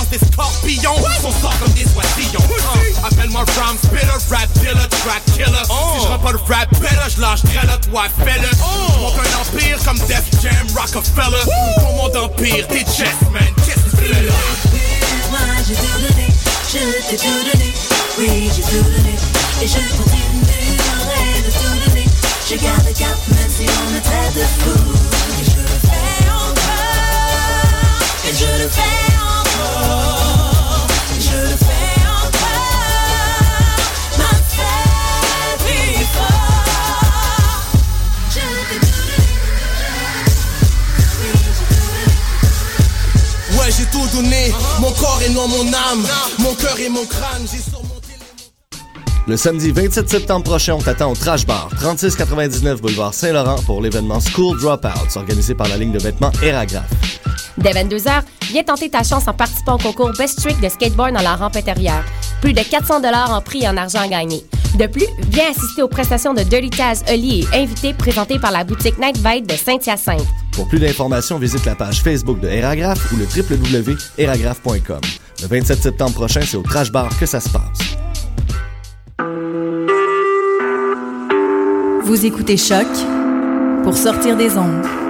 lance des scorpions. Son sort comme des oisillons. Uh, Appelle-moi rhyme spitter, rap dealer, track killer. Si je pas le rap better, je lâche là, toi fais-le. Monte un empire comme Def Jam, Rockefeller. Pour mon empire, t'es chess, man. Qu'est-ce que fais là? Moi j'ai tout donné, je t'ai tout donné, oui j'ai tout donné, et je continuerai de tout donner. Je garde le cap même si on me traite de fou, et je le fais encore, et je le fais encore, Mon corps et non mon âme. Mon cœur et mon crâne. J'ai surmonté les Le samedi 27 septembre prochain, on t'attend au Trash Bar, 3699 boulevard Saint-Laurent pour l'événement School Dropouts, organisé par la ligne de vêtements Eragraph. Dès 22h, viens tenter ta chance en participant au concours Best Trick de skateboard dans la rampe intérieure. Plus de 400 en prix et en argent à gagner. De plus, viens assister aux prestations de Dirty Taz, Oli et invités présentés par la boutique Night Vibe de Saint-Hyacinthe. Pour plus d'informations, visite la page Facebook de Eragraph ou le www.eragraph.com. Le 27 septembre prochain, c'est au Trash Bar que ça se passe. Vous écoutez Choc pour sortir des ondes.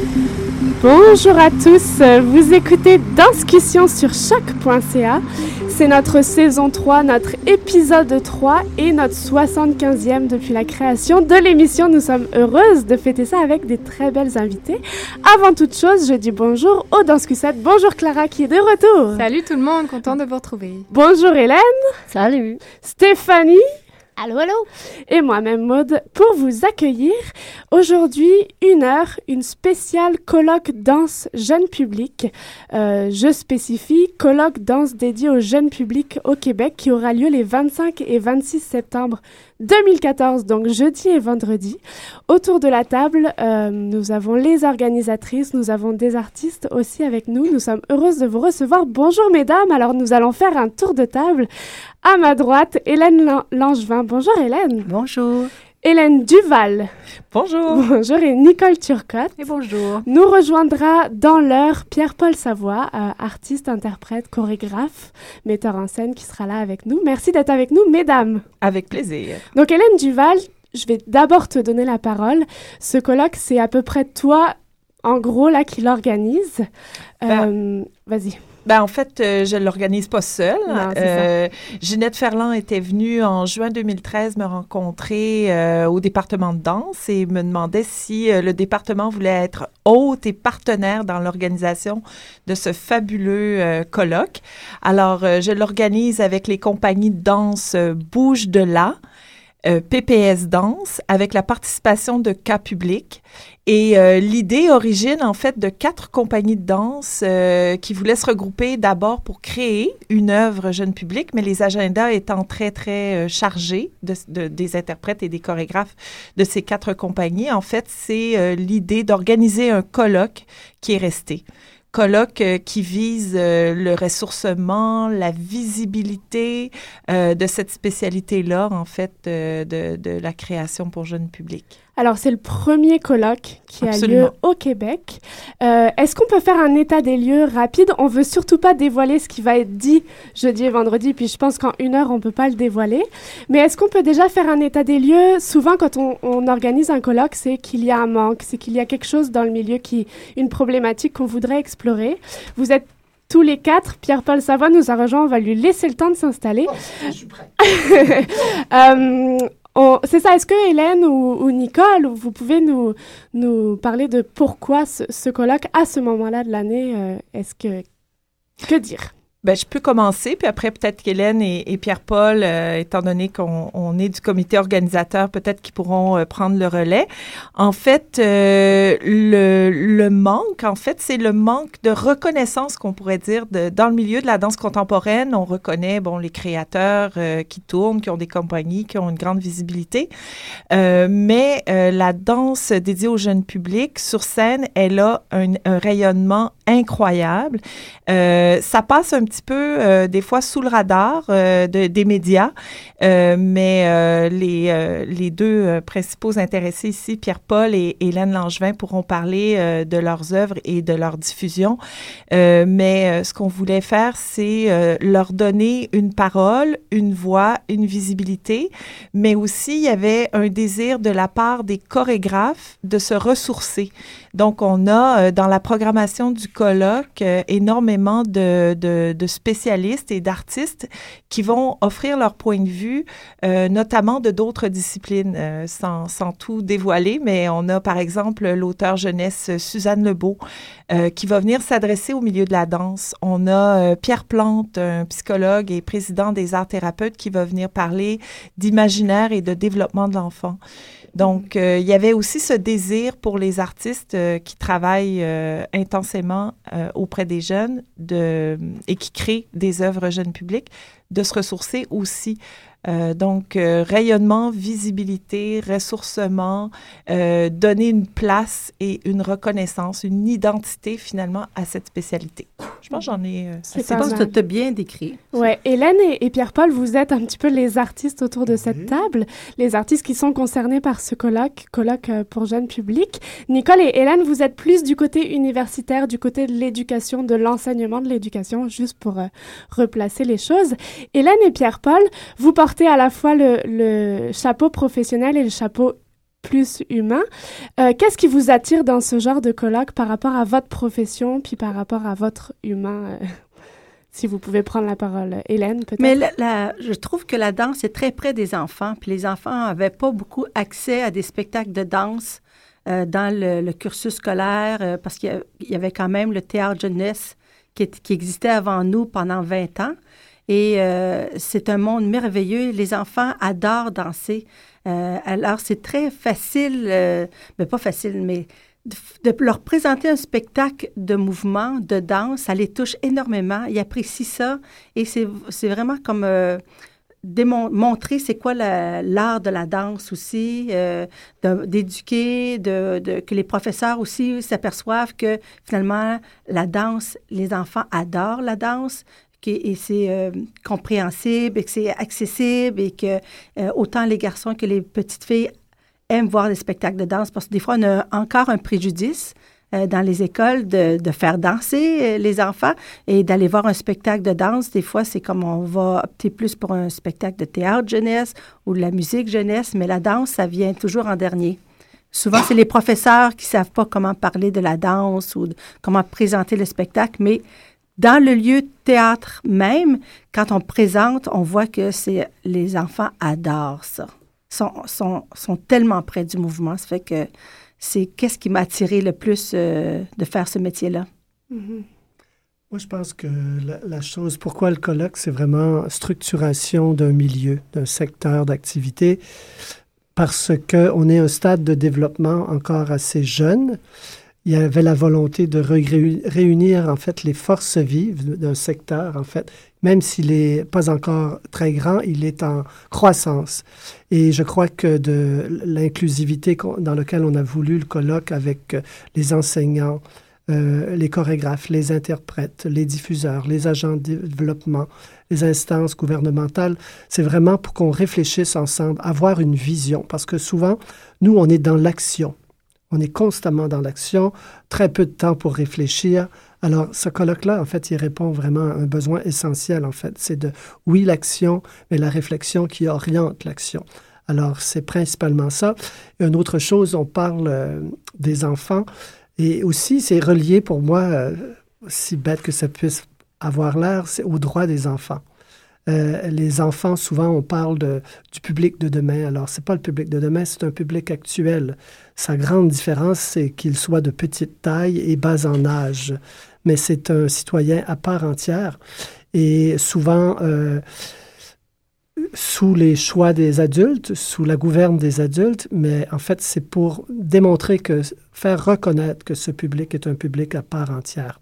Bonjour à tous, vous écoutez Danscussion sur choc.ca. C'est notre saison 3, notre épisode 3 et notre 75e depuis la création de l'émission. Nous sommes heureuses de fêter ça avec des très belles invités. Avant toute chose, je dis bonjour aux Danscussettes. Bonjour Clara qui est de retour. Salut tout le monde, content de vous retrouver. Bonjour Hélène. Salut! Stéphanie. Allô, allô? et moi-même Maude pour vous accueillir. Aujourd'hui, une heure, une spéciale colloque danse jeune public. Euh, je spécifie colloque danse dédié au jeune public au Québec qui aura lieu les 25 et 26 septembre 2014, donc jeudi et vendredi. Autour de la table, euh, nous avons les organisatrices, nous avons des artistes aussi avec nous. Nous sommes heureuses de vous recevoir. Bonjour mesdames, alors nous allons faire un tour de table. À ma droite, Hélène Lan- Langevin. Bonjour Hélène. Bonjour. Hélène Duval. Bonjour. Bonjour et Nicole Turcotte. Et bonjour. Nous rejoindra dans l'heure Pierre-Paul Savoie, euh, artiste, interprète, chorégraphe, metteur en scène qui sera là avec nous. Merci d'être avec nous, mesdames. Avec plaisir. Donc Hélène Duval, je vais d'abord te donner la parole. Ce colloque, c'est à peu près toi, en gros, là, qui l'organise. Euh, Vas-y. Ben, en fait, euh, je ne l'organise pas seule. Non, Euh, Ginette Ferland était venue en juin 2013 me rencontrer euh, au département de danse et me demandait si euh, le département voulait être hôte et partenaire dans l'organisation de ce fabuleux euh, colloque. Alors, euh, je l'organise avec les compagnies de danse Bouge de là, euh, PPS Danse, avec la participation de cas publics. Et euh, l'idée origine en fait de quatre compagnies de danse euh, qui voulaient se regrouper d'abord pour créer une œuvre jeune public, mais les agendas étant très très euh, chargés de, de- des interprètes et des chorégraphes de ces quatre compagnies, en fait c'est euh, l'idée d'organiser un colloque qui est resté. Colloque euh, qui vise euh, le ressourcement, la visibilité euh, de cette spécialité-là, en fait, de, de la création pour jeunes publics. Alors, c'est le premier colloque qui a lieu au Québec. Euh, Est-ce qu'on peut faire un état des lieux rapide? On veut surtout pas dévoiler ce qui va être dit jeudi et vendredi, puis je pense qu'en une heure, on peut pas le dévoiler. Mais est-ce qu'on peut déjà faire un état des lieux? Souvent, quand on, on organise un colloque, c'est qu'il y a un manque, c'est qu'il y a quelque chose dans le milieu qui, une problématique qu'on voudrait explorer. Vous êtes tous les quatre. Pierre-Paul Savoie nous a rejoint. On va lui laisser le temps de s'installer. Euh, on- c'est ça. Est-ce que Hélène ou, ou Nicole, vous pouvez nous, nous parler de pourquoi ce, ce colloque à ce moment-là de l'année euh, Est-ce que que dire? Ben, je peux commencer, puis après, peut-être qu'Hélène et, Pierre-Paul, euh, étant donné qu'on on est du comité organisateur, peut-être qu'ils pourront euh, prendre le relais. En fait, euh, le, le manque, en fait, c'est le manque de reconnaissance qu'on pourrait dire de, dans le milieu de la danse contemporaine. On reconnaît, bon, les créateurs euh, qui tournent, qui ont des compagnies, qui ont une grande visibilité. Euh, mais la danse dédiée au jeune public, sur scène, elle a un, un rayonnement incroyable. Ça passe un peu euh, des fois sous le radar euh, de- des médias, euh, mais les, les deux principaux intéressés ici, Pierre-Paul et Hélène Langevin, pourront parler de leurs œuvres et de leur diffusion. Mais ce qu'on voulait faire, c'est leur donner une parole, une voix, une visibilité, mais aussi il y avait un désir de la part des chorégraphes de se ressourcer. Donc, on a euh, dans la programmation du colloque euh, énormément de, de, de spécialistes et d'artistes qui vont offrir leur point de vue, euh, notamment de d'autres disciplines, euh, sans, sans tout dévoiler. Mais on a, par exemple, l'auteur jeunesse Suzanne Lebeau, euh, qui va venir s'adresser au milieu de la danse. On a euh, Pierre Plante, un psychologue et président des arts thérapeutes, qui va venir parler d'imaginaire et de développement de l'enfant. Donc, euh, il y avait aussi ce désir pour les artistes euh, qui travaillent euh, intensément auprès des jeunes et qui créent des œuvres jeunes publics de se ressourcer aussi. Euh, donc, euh, rayonnement, visibilité, ressourcement, euh, donner une place et une reconnaissance, une identité finalement à cette spécialité. Je pense que j'en ai... euh, C'est Je pense que tu as bien décrit. Ouais, Hélène et, et Pierre-Paul, vous êtes un petit peu les artistes autour de cette table, les artistes qui sont concernés par ce colloque, colloque pour jeunes publics. Nicole et Hélène, vous êtes plus du côté universitaire, du côté de l'éducation, de l'enseignement de l'éducation, juste pour euh, replacer les choses. Hélène et Pierre-Paul, vous portez à la fois le, chapeau professionnel et le chapeau plus humain. Euh, Qu'est-ce qui vous attire dans ce genre de colloque par rapport à votre profession, puis par rapport à votre humain euh, Si vous pouvez prendre la parole, Hélène, peut-être? Mais je trouve que la danse est très près des enfants, puis les enfants n'avaient pas beaucoup accès à des spectacles de danse euh, dans le, cursus scolaire, parce qu'il y avait quand même le théâtre jeunesse qui existait avant nous pendant 20 ans. Et euh, c'est un monde merveilleux. Les enfants adorent danser. Euh, alors, c'est très facile, euh, mais pas facile, mais de, leur présenter un spectacle de mouvement, de danse, ça les touche énormément. Ils apprécient ça. Et c'est vraiment comme montrer c'est quoi la- l'art de la danse aussi, d'éduquer, de- que les professeurs aussi s'aperçoivent que finalement, la danse, les enfants adorent la danse. Et c'est euh, compréhensible et que c'est accessible et que euh, autant les garçons que les petites filles aiment voir des spectacles de danse parce que des fois, on a encore un préjudice euh, dans les écoles de, de faire danser euh, les enfants et d'aller voir un spectacle de danse. Des fois, c'est comme on va opter plus pour un spectacle de théâtre jeunesse ou de la musique jeunesse, mais la danse, ça vient toujours en dernier. Souvent, c'est les professeurs qui savent pas comment parler de la danse ou de- comment présenter le spectacle, mais dans le lieu théâtre même, quand on présente, on voit que c'est les enfants adorent ça. Sont, sont, sont tellement près du mouvement. Ça fait que c'est qu'est-ce qui m'a attiré le plus euh, de faire ce métier-là. Mhm. Moi, je pense que la, la chose, pourquoi le colloque, c'est vraiment structuration d'un milieu, d'un secteur d'activité, parce qu'on est un stade de développement encore assez jeune. Il y avait la volonté de réunir, en fait, les forces vives d'un secteur, en fait. Même s'il n'est pas encore très grand, il est en croissance. Et je crois que de l'inclusivité dans laquelle on a voulu le colloque avec euh, les enseignants, euh, les chorégraphes, les interprètes, les diffuseurs, les agents de développement, les instances gouvernementales, c'est vraiment pour qu'on réfléchisse ensemble, avoir une vision. Parce que souvent, nous, on est dans l'action. On est constamment dans l'action, très peu de temps pour réfléchir. Alors, ce colloque-là, en fait, il répond vraiment à un besoin essentiel, en fait. C'est de, oui, l'action, mais la réflexion qui oriente l'action. Alors, c'est principalement ça. Et une autre chose, on parle euh, des enfants. Et aussi, c'est relié pour moi, euh, si bête que ça puisse avoir l'air, c'est aux droits des enfants. Euh, les enfants, souvent, on parle du public de demain. Alors, c'est pas le public de demain, c'est un public actuel. Sa grande différence, c'est qu'il soit de petite taille et bas en âge. Mais c'est un citoyen à part entière. et souvent euh, sous les choix des adultes, sous la gouverne des adultes, mais en fait, c'est pour démontrer que, faire reconnaître que ce public est un public à part entière.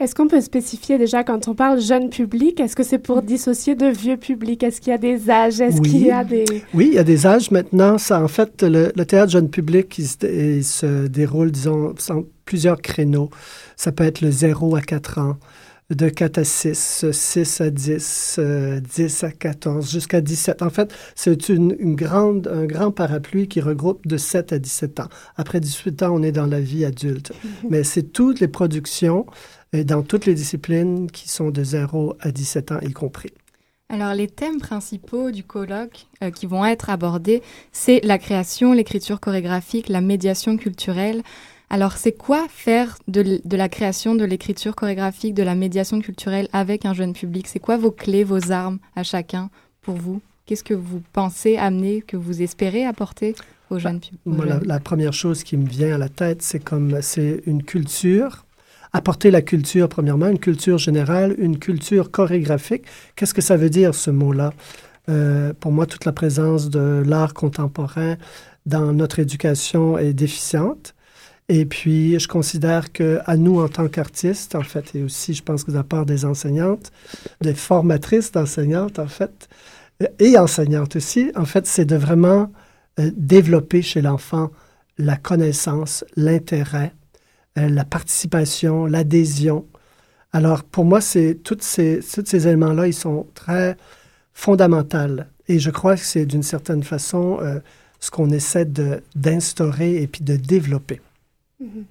Est-ce qu'on peut spécifier déjà quand on parle jeune public, est-ce que c'est pour dissocier de vieux public? Est-ce qu'il y a des âges? Est-ce Oui. qu'il y a des... Oui, il y a des âges maintenant. Ça, en fait, le, le théâtre jeune public, il se, il se déroule, disons, en plusieurs créneaux. Ça peut être le 0 à 4 ans, de 4 à 6, 6 à 10, euh, 10 à 14, jusqu'à 17. En fait, c'est une, une grande, un grand parapluie qui regroupe de 7 à 17 ans. Après 18 ans, on est dans la vie adulte. Mais c'est toutes les productions dans toutes les disciplines qui sont de 0 à 17 ans y compris. Alors, les thèmes principaux du colloque euh, qui vont être abordés, c'est la création, l'écriture chorégraphique, la médiation culturelle. Alors, c'est quoi faire de, la création, de l'écriture chorégraphique, de la médiation culturelle avec un jeune public? C'est quoi vos clés, vos armes à chacun pour vous? Qu'est-ce que vous pensez amener, que vous espérez apporter aux jeunes publics la, la première chose qui me vient à la tête, c'est comme c'est une culture. Apporter la culture, premièrement, une culture générale, une culture chorégraphique. Qu'est-ce que ça veut dire, ce mot-là? Euh, pour moi, toute la présence de l'art contemporain dans notre éducation est déficiente. Et puis, je considère que à nous, en tant qu'artistes, en fait, et aussi, je pense que de la part des enseignantes, des formatrices d'enseignantes, en fait, et enseignantes aussi, en fait, c'est de vraiment euh, développer chez l'enfant la connaissance, l'intérêt, euh, la participation, l'adhésion. Alors, pour moi, c'est toutes ces, tous ces éléments-là, ils sont très fondamentaux. Et je crois que c'est d'une certaine façon euh, ce qu'on essaie d'instaurer et puis de développer. Mhm.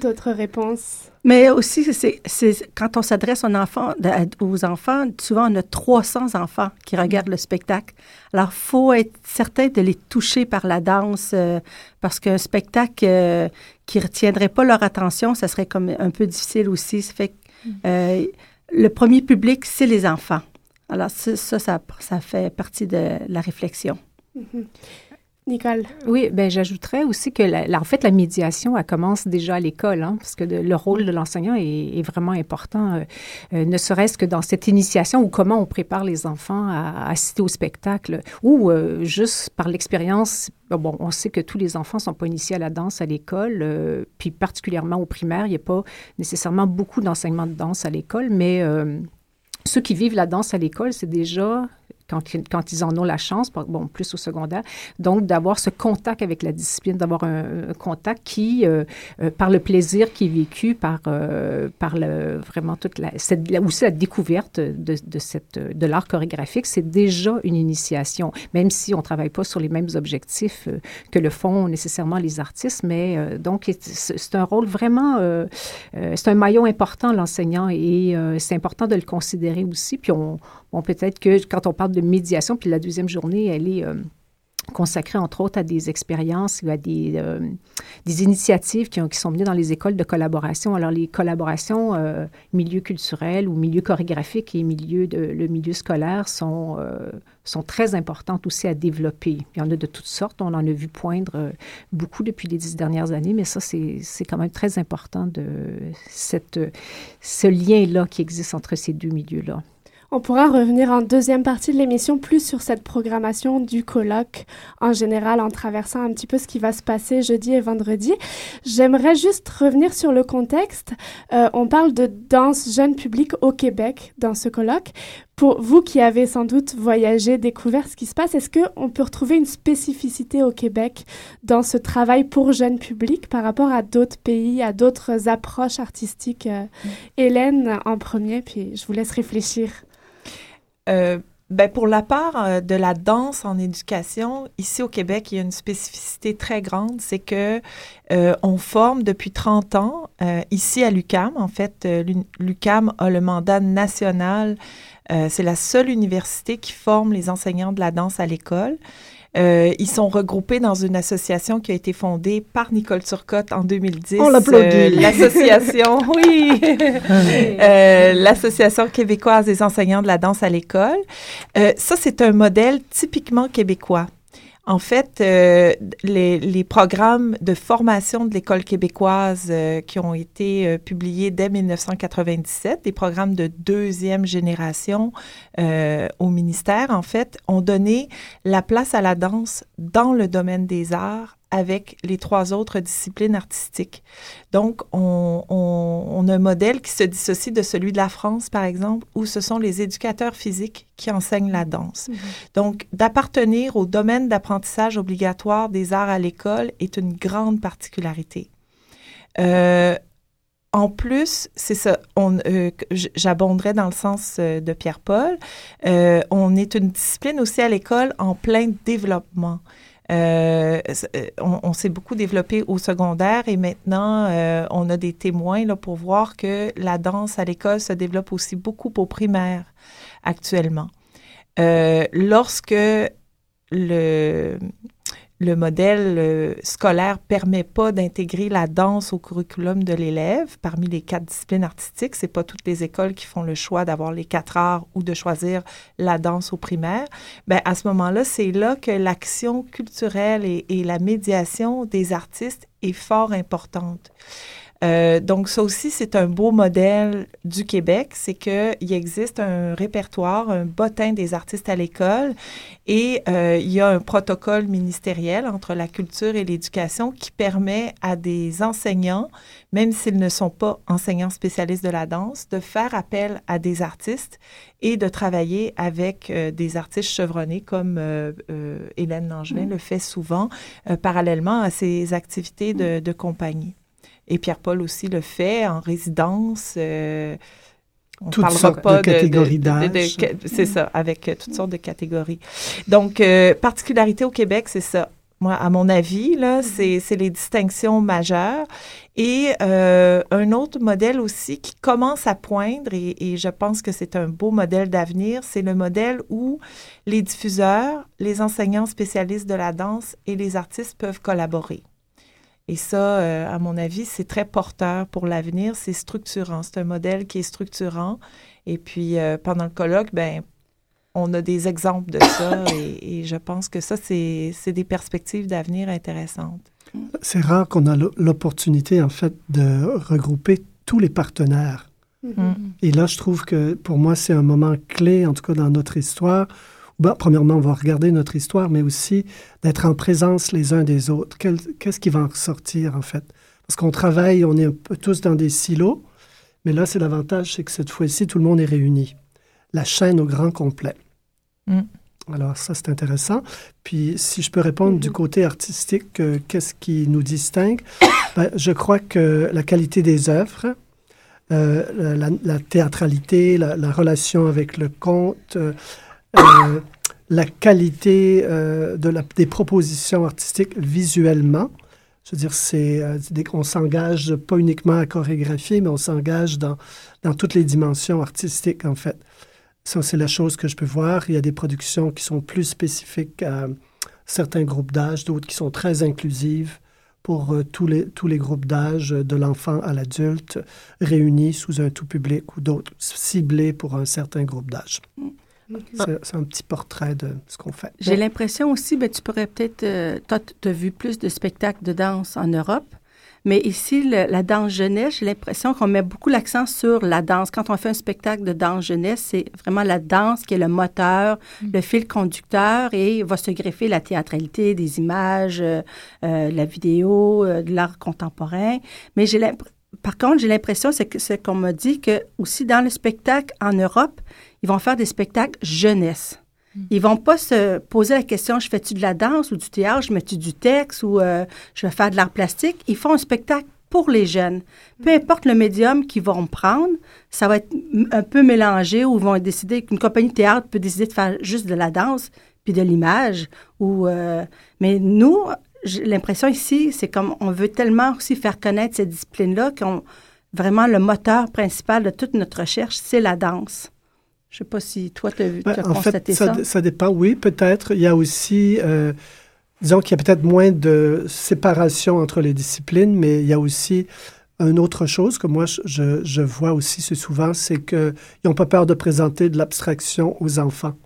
D'autres réponses? Mais aussi, c'est, quand on s'adresse aux enfants, de- aux enfants, souvent on a 300 enfants qui regardent le spectacle. Alors, faut être certain de les toucher par la danse, euh, parce qu'un spectacle euh, qui retiendrait pas leur attention, ça serait comme un peu difficile aussi. Ça fait que, euh, le premier public, c'est les enfants. Alors, ça, ça, fait partie de la réflexion. Mhm. Nicole? Oui, ben j'ajouterais aussi que, la, en fait, la médiation, elle commence déjà à l'école, hein, parce que le rôle de l'enseignant est, vraiment important, euh, euh, ne serait-ce que dans cette initiation ou comment on prépare les enfants à, assister au spectacle, ou euh, juste par l'expérience. Bon, on sait que tous les enfants sont pas initiés à la danse à l'école, puis particulièrement au primaire, il n'y a pas nécessairement beaucoup d'enseignement de danse à l'école, mais ceux qui vivent la danse à l'école, c'est déjà quand, ils- en ont la chance, bon, plus au secondaire, donc d'avoir ce contact avec la discipline, d'avoir un, contact qui, euh, euh, par le plaisir qui est vécu, par, euh, par vraiment toute la, cette, la- la découverte de, de, cette, de l'art chorégraphique, c'est déjà une initiation, même si on ne travaille pas sur les mêmes objectifs que le font nécessairement les artistes, mais donc c'est un rôle vraiment, c'est un maillon important, l'enseignant, et c'est important de le considérer aussi, puis on, bon, peut-être que quand on parle de médiation, puis la deuxième journée, elle est euh, consacrée entre autres à des expériences, à des, euh, initiatives qui, ont- qui sont menées dans les écoles de collaboration. Alors, les collaborations euh, milieu culturel ou milieu chorégraphique et milieu le milieu scolaire sont, euh, sont très importantes aussi à développer. Il y en a de toutes sortes. On en a vu poindre beaucoup depuis les dix dernières années, mais ça, c'est quand même très important de cette, ce lien-là qui existe entre ces deux milieux-là. On pourra revenir en deuxième partie de l'émission plus sur cette programmation du colloque en général en traversant un petit peu ce qui va se passer jeudi et vendredi. J'aimerais juste revenir sur le contexte. Euh, on parle de danse jeune public au Québec dans ce colloque. Pour vous qui avez sans doute voyagé, découvert ce qui se passe, est-ce qu'on peut retrouver une spécificité au Québec dans ce travail pour jeune public par rapport à d'autres pays, à d'autres approches artistiques? Euh, Hélène en premier, puis je vous laisse réfléchir. Euh, ben pour la part euh, de la danse en éducation, ici au Québec, il y a une spécificité très grande, c'est que euh, on forme depuis 30 ans euh, ici à l'UCAM. En fait, euh, l'U- l'UCAM a le mandat national. Euh, c'est la seule université qui forme les enseignants de la danse à l'école. Euh, ils sont regroupés dans une association qui a été fondée par Nicole Turcotte en 2010. On l'applaudit. Euh, L'association, oui, Euh, l'Association québécoise des enseignants de la danse à l'école. Euh, ça, c'est un modèle typiquement québécois. En fait, euh, les, programmes de formation de l'école québécoise euh, qui ont été euh, publiés dès 1997, des programmes de deuxième génération au ministère, en fait, ont donné la place à la danse dans le domaine des arts avec les trois autres disciplines artistiques. Donc, on, on, on, a un modèle qui se dissocie de celui de la France, par exemple, où ce sont les éducateurs physiques qui enseignent la danse. -hmm. Donc, d'appartenir au domaine d'apprentissage obligatoire des arts à l'école est une grande particularité. Euh, en plus, c'est ça, euh, j'abonderai dans le sens euh, de Pierre-Paul, euh, on est une discipline aussi à l'école en plein développement. Euh, on, on s'est beaucoup développé au secondaire et maintenant, euh, on a des témoins là, pour voir que la danse à l'école se développe aussi beaucoup au primaire actuellement. Euh, lorsque le, le modèle euh, scolaire permet pas d'intégrer la danse au curriculum de l'élève parmi les quatre disciplines artistiques. C'est pas toutes les écoles qui font le choix d'avoir les quatre arts ou de choisir la danse au primaire. Ben à ce moment-là, c'est là que l'action culturelle et, et, la médiation des artistes est fort importante. Euh, donc, ça aussi, c'est un beau modèle du Québec, c'est qu'il existe un répertoire, un bottin des artistes à l'école et euh, il y a un protocole ministériel entre la culture et l'éducation qui permet à des enseignants, même s'ils ne sont pas enseignants spécialistes de la danse, de faire appel à des artistes et de travailler avec euh, des artistes chevronnés comme euh, euh, Hélène Langevin mmh. le fait souvent, parallèlement à ses activités de, de compagnie. Et Pierre-Paul aussi le fait en résidence. Euh, on toutes parlera sortes pas de catégories d'âge. C'est ça, avec euh, toutes sortes de catégories. Donc, euh, particularité au Québec, c'est ça. Moi, à mon avis, là, Mm-hmm. c'est les distinctions majeures. Et euh, un autre modèle aussi qui commence à poindre, et, et je pense que c'est un beau modèle d'avenir, c'est le modèle où les diffuseurs, les enseignants spécialistes de la danse et les artistes peuvent collaborer. Et ça, euh, à mon avis, c'est très porteur pour l'avenir. C'est structurant. C'est un modèle qui est structurant. Et puis, euh, pendant le colloque, ben, on a des exemples de ça. et, et, je pense que ça, c'est des perspectives d'avenir intéressantes. C'est rare qu'on a l'opportunité, en fait, de regrouper tous les partenaires. Mm. Mm -hmm. Et là, je trouve que pour moi, c'est un moment clé, en tout cas dans notre histoire, ben, premièrement, on va regarder notre histoire, mais aussi d'être en présence les uns des autres. Qu'est-ce qu qui va en ressortir, en fait? Parce qu'on travaille, on est un peu tous dans des silos, mais là, c'est l'avantage, c'est que cette fois-ci, tout le monde est réuni. La chaîne au grand complet. Mm. Alors, ça, c'est intéressant. Puis, si je peux répondre mm -hmm. du côté artistique, euh, qu'est-ce qui nous distingue? Ben, je crois que la qualité des œuvres, euh, la, la, théâtralité, la, la, relation avec le conte, euh, euh, la qualité euh, des propositions artistiques visuellement. Je veux dire, euh, on s'engage pas uniquement à chorégraphier, mais on s'engage dans, toutes les dimensions artistiques, en fait. Ça, c'est la chose que je peux voir. Il y a des productions qui sont plus spécifiques à certains groupes d'âge, d'autres qui sont très inclusives pour tous, les, tous les groupes d'âge, de l'enfant à l'adulte, réunis sous un tout public ou d'autres ciblés pour un certain groupe d'âge. C'est un petit portrait de ce qu'on fait. J'ai l'impression aussi, ben, tu pourrais peut-être, euh, toi, tu as vu plus de spectacles de danse en Europe, mais ici, le, la danse jeunesse, j'ai l'impression qu'on met beaucoup l'accent sur la danse. Quand on fait un spectacle de danse jeunesse, c'est vraiment la danse qui est le moteur, mm. le fil conducteur, et va se greffer la théâtralité, des images, euh, euh, la vidéo, euh, de l'art contemporain. Mais j'ai l'impression par contre, j'ai l'impression, c'est c'est qu'on m'a dit que aussi dans le spectacle en Europe, ils vont faire des spectacles jeunesse. Mm. Ils vont pas se poser la question je fais-tu de la danse ou du théâtre, je mets-tu du texte ou euh, je vais faire de l'art plastique? Ils font un spectacle pour les jeunes. Peu importe le médium qu'ils vont prendre, ça va être un peu mélangé ou ils vont décider qu'une compagnie de théâtre peut décider de faire juste de la danse puis de l'image. Ou euh, mais nous, l'impression ici, c'est comme on veut tellement aussi faire connaître cette discipline-là qu'on vraiment le moteur principal de toute notre recherche, c'est la danse. Je ne sais pas si toi, tu as, ben, as constaté fait, ça. ça. Ça dépend, oui, peut-être. Il y a aussi, euh, disons qu'il y a peut-être moins de séparation entre les disciplines, mais il y a aussi une autre chose que moi, je, je vois aussi souvent, c'est qu'ils n'ont pas peur de présenter de l'abstraction aux enfants.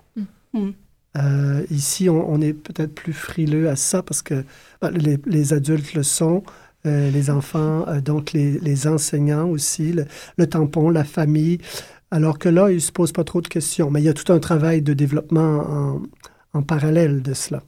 Mm. Euh, ici, on, on est peut-être plus frileux à ça parce que ben, les, les adultes le sont, euh, les enfants, euh, donc les, les enseignants aussi, le, le tampon, la famille. Alors que là, ils ne se posent pas trop de questions. Mais il y a tout un travail de développement en, en parallèle de cela.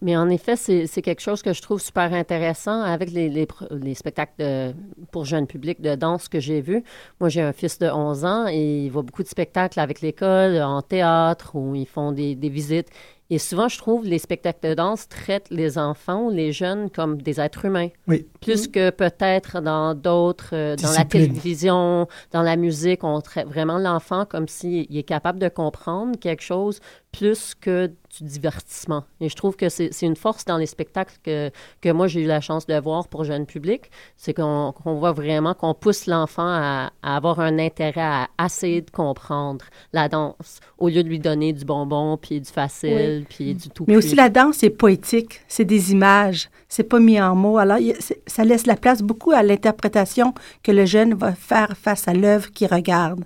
Mais en effet, c'est c'est quelque chose que je trouve super intéressant avec les, les, les spectacles de- pour jeunes publics de danse que j'ai vus. Moi, j'ai un fils de 11 ans et il voit beaucoup de spectacles avec l'école, en théâtre, où ils font des, des visites. Et souvent, je trouve les spectacles de danse traitent les enfants ou les jeunes comme des êtres humains. Oui. Plus que peut-être dans d'autres, euh, dans la télévision, dans la musique, on traite vraiment l'enfant comme s'il est capable de comprendre quelque chose plus que du divertissement. Et je trouve que c'est une force dans les spectacles que, que moi j'ai eu la chance de voir pour jeune public, c'est qu'on voit vraiment qu'on pousse l'enfant à, à avoir un intérêt à essayer de comprendre la danse au lieu de lui donner du bonbon puis du facile puis du tout Mais aussi la danse, c'est poétique, c'est des images, c'est pas mis en mots. Alors, y ça laisse la place beaucoup à l'interprétation que le jeune va faire face à l'œuvre qu'il regarde.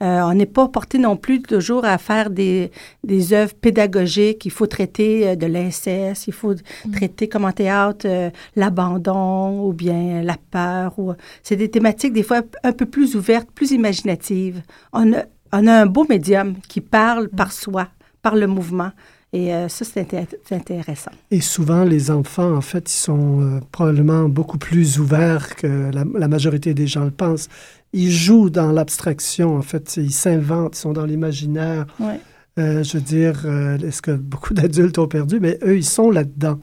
Euh, on n'est pas porté non plus toujours à faire des, des œuvres pédagogiques. Il faut traiter euh, de l'inceste, il faut traiter comme en théâtre euh, l'abandon ou bien la peur. Ou... C'est des thématiques des fois un peu plus ouvertes, plus imaginatives. On a, on a un beau médium qui parle par soi, par le mouvement. Et euh, ça, c'est inté- c'est intéressant. Et souvent, les enfants, en fait, ils sont euh, probablement beaucoup plus ouverts que la, la majorité des gens le pensent. Ils jouent dans l'abstraction, en fait. Ils s'inventent, ils sont dans l'imaginaire. Ouais. Euh, je veux dire, euh, est-ce que beaucoup d'adultes ont perdu? Mais eux, ils sont là-dedans.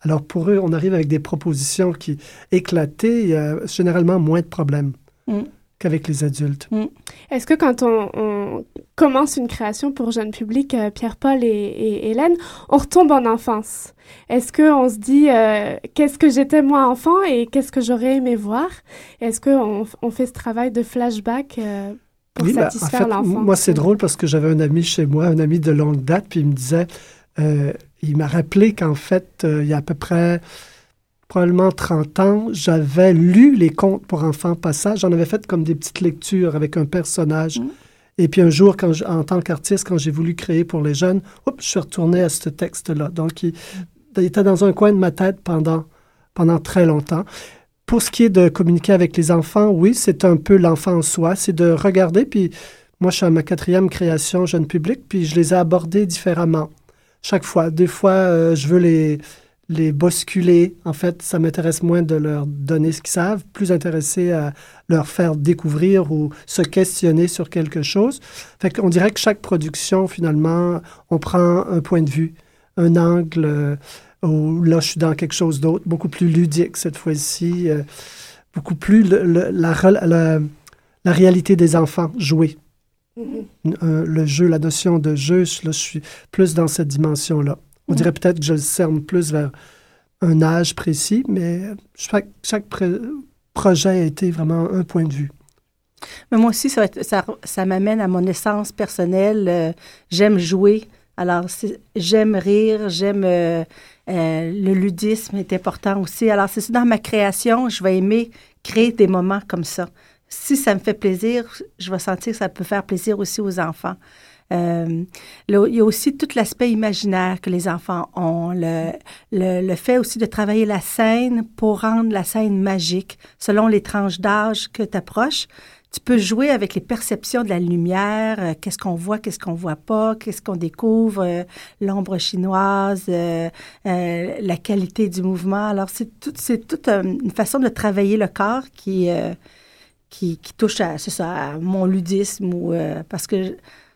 Alors, pour eux, on arrive avec des propositions qui éclatées. A généralement moins de problèmes Mm. Qu'avec les adultes. Est-ce que quand on, on commence une création pour jeune public, euh, Pierre-Paul et, et Hélène, on retombe en enfance? Est-ce qu'on se dit euh, qu'est-ce que j'étais moi enfant et qu'est-ce que j'aurais aimé voir? Est-ce qu'on on fait ce travail de flashback euh, pour Oui, ben, en satisfaire fait, l'enfant? moi, c'est drôle parce que j'avais un ami chez moi, un ami de longue date, puis il me disait, il m'a rappelé qu'en fait, il y a à peu près probablement 30 ans, j'avais lu les contes pour enfants passage. J'en avais fait comme des petites lectures avec un personnage. Et puis un jour, quand je- en tant qu'artiste, quand j'ai voulu créer pour les jeunes, hop, je suis retourné à ce texte-là. Donc, il, il était dans un coin de ma tête pendant, pendant très longtemps. Pour ce qui est de communiquer avec les enfants, oui, c'est un peu l'enfant en soi. C'est de regarder, puis moi, je suis à ma quatrième création jeune public, puis je les ai abordés différemment. Chaque fois. Des fois, euh, je veux les, les bousculer. En fait, ça m'intéresse moins de leur donner ce qu'ils savent, plus intéressé à leur faire découvrir ou se questionner sur quelque chose. Fait qu'on dirait que chaque production, finalement, on prend un point de vue, un angle, euh, où là, je suis dans quelque chose d'autre, beaucoup plus ludique cette fois-ci, euh, beaucoup plus le- le- la, rel- la, la réalité des enfants jouée. Euh, le jeu, la notion de jeu, je- là, je suis plus dans cette dimension-là. On dirait peut-être que je le cerne plus vers un âge précis, mais chaque, projet a été vraiment un point de vue. Mais moi aussi, ça, m'amène à mon essence personnelle. Euh, j'aime jouer. Alors, j'aime rire, j'aime... euh, euh, le ludisme est important aussi. Alors, c'est dans ma création, je vais aimer créer des moments comme ça. Si ça me fait plaisir, je vais sentir que ça peut faire plaisir aussi aux enfants. Euh, il y a aussi tout l'aspect imaginaire que les enfants ont, le, fait aussi de travailler la scène pour rendre la scène magique selon les tranches d'âge que tu approches. Tu peux jouer avec les perceptions de la lumière, euh, qu'est-ce qu'on voit, qu'est-ce qu'on voit pas, qu'est-ce qu'on découvre, euh, l'ombre chinoise, la qualité du mouvement. Alors, c'est tout, c'est toute une façon de travailler le corps qui, qui, touche à, mon ludisme ou parce que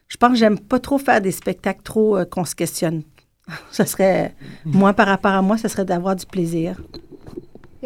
je pense que j'aime pas trop faire des spectacles trop euh, qu'on se questionne. ça serait, moi, par rapport à moi, ça serait d'avoir du plaisir.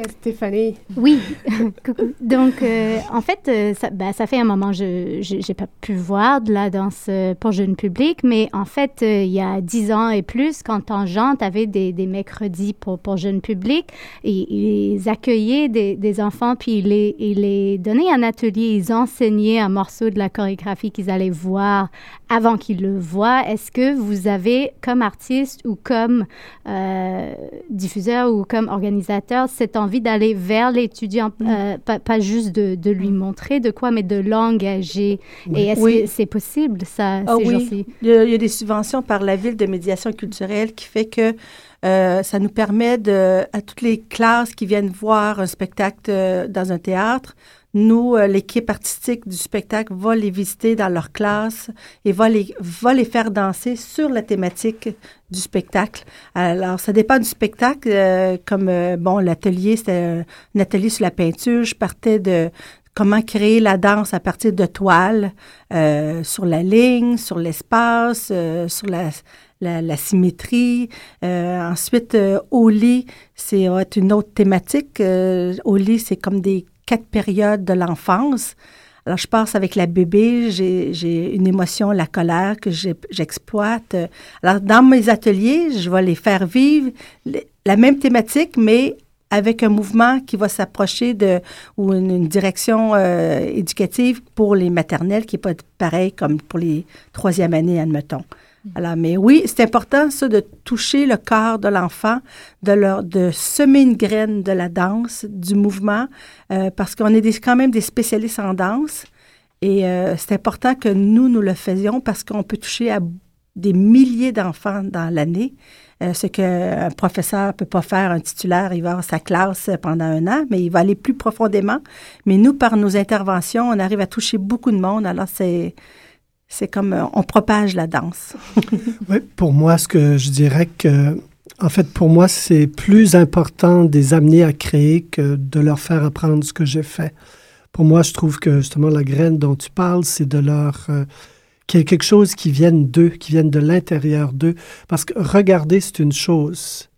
Stéphanie. Oui. Donc, euh, en fait, euh, ça, ben, ça fait un moment, je j'ai pas pu voir de la danse euh, pour jeune public, mais en fait, il y a dix ans et plus, quand Tangente avait des, des mercredis pour, pour jeune public, et ils accueillaient des, des enfants, puis ils les, ils les donnaient un atelier, ils enseignaient un morceau de la chorégraphie qu'ils allaient voir avant qu'ils le voient, est-ce que vous avez, comme artiste ou comme euh, diffuseur ou comme organisateur, cette envie d'aller vers l'étudiant, Mm. euh, pas, pas juste de, de lui montrer de quoi, mais de l'engager? Oui. Et est-ce Oui. que c'est possible, ça, Ah ces oui, il y, a, il y a des subventions par la ville de médiation culturelle qui fait que euh, ça nous permet de, à toutes les classes qui viennent voir un spectacle dans un théâtre, nous, euh, l'équipe artistique du spectacle va les visiter dans leur classe et va les, va les faire danser sur la thématique du spectacle. Alors, ça dépend du spectacle. euh, comme, euh, bon, l'atelier, c'était un, atelier sur la peinture. Je partais de comment créer la danse à partir de toiles euh, sur la ligne, sur l'espace, euh, sur la, la, la symétrie. Euh, ensuite, euh, au lit, c'est va être une autre thématique. Euh, au lit, c'est comme des quatre périodes de l'enfance. Alors, je passe avec la bébé, j'ai une émotion, la colère que j'exploite. Alors, dans mes ateliers, je vais les faire vivre la même thématique, mais avec un mouvement qui va s'approcher de ou une, une direction euh, éducative pour les maternelles qui n'est pas pareil comme pour les troisième années, admettons. Alors, mais oui, c'est important, ça, de toucher le corps de l'enfant, de leur, de semer une graine de la danse, du mouvement, euh, parce qu'on est quand même des spécialistes en danse. Et euh, c'est important que nous, nous le faisions parce qu'on peut toucher à des milliers d'enfants dans l'année. Euh, ce qu'un professeur peut pas faire, un titulaire, il va avoir sa classe pendant un an, mais il va aller plus profondément. Mais nous, par nos interventions, on arrive à toucher beaucoup de monde. Alors, c'est, c'est comme euh, on propage la danse. Oui, pour moi, ce que je dirais que, en fait, pour moi, c'est plus important de les amener à créer que de leur faire apprendre ce que j'ai fait. Pour moi, je trouve que justement la graine dont tu parles, c'est de leur euh, quelque chose qui vienne d'eux, qui vienne de l'intérieur d'eux. Parce que regarder, c'est une chose.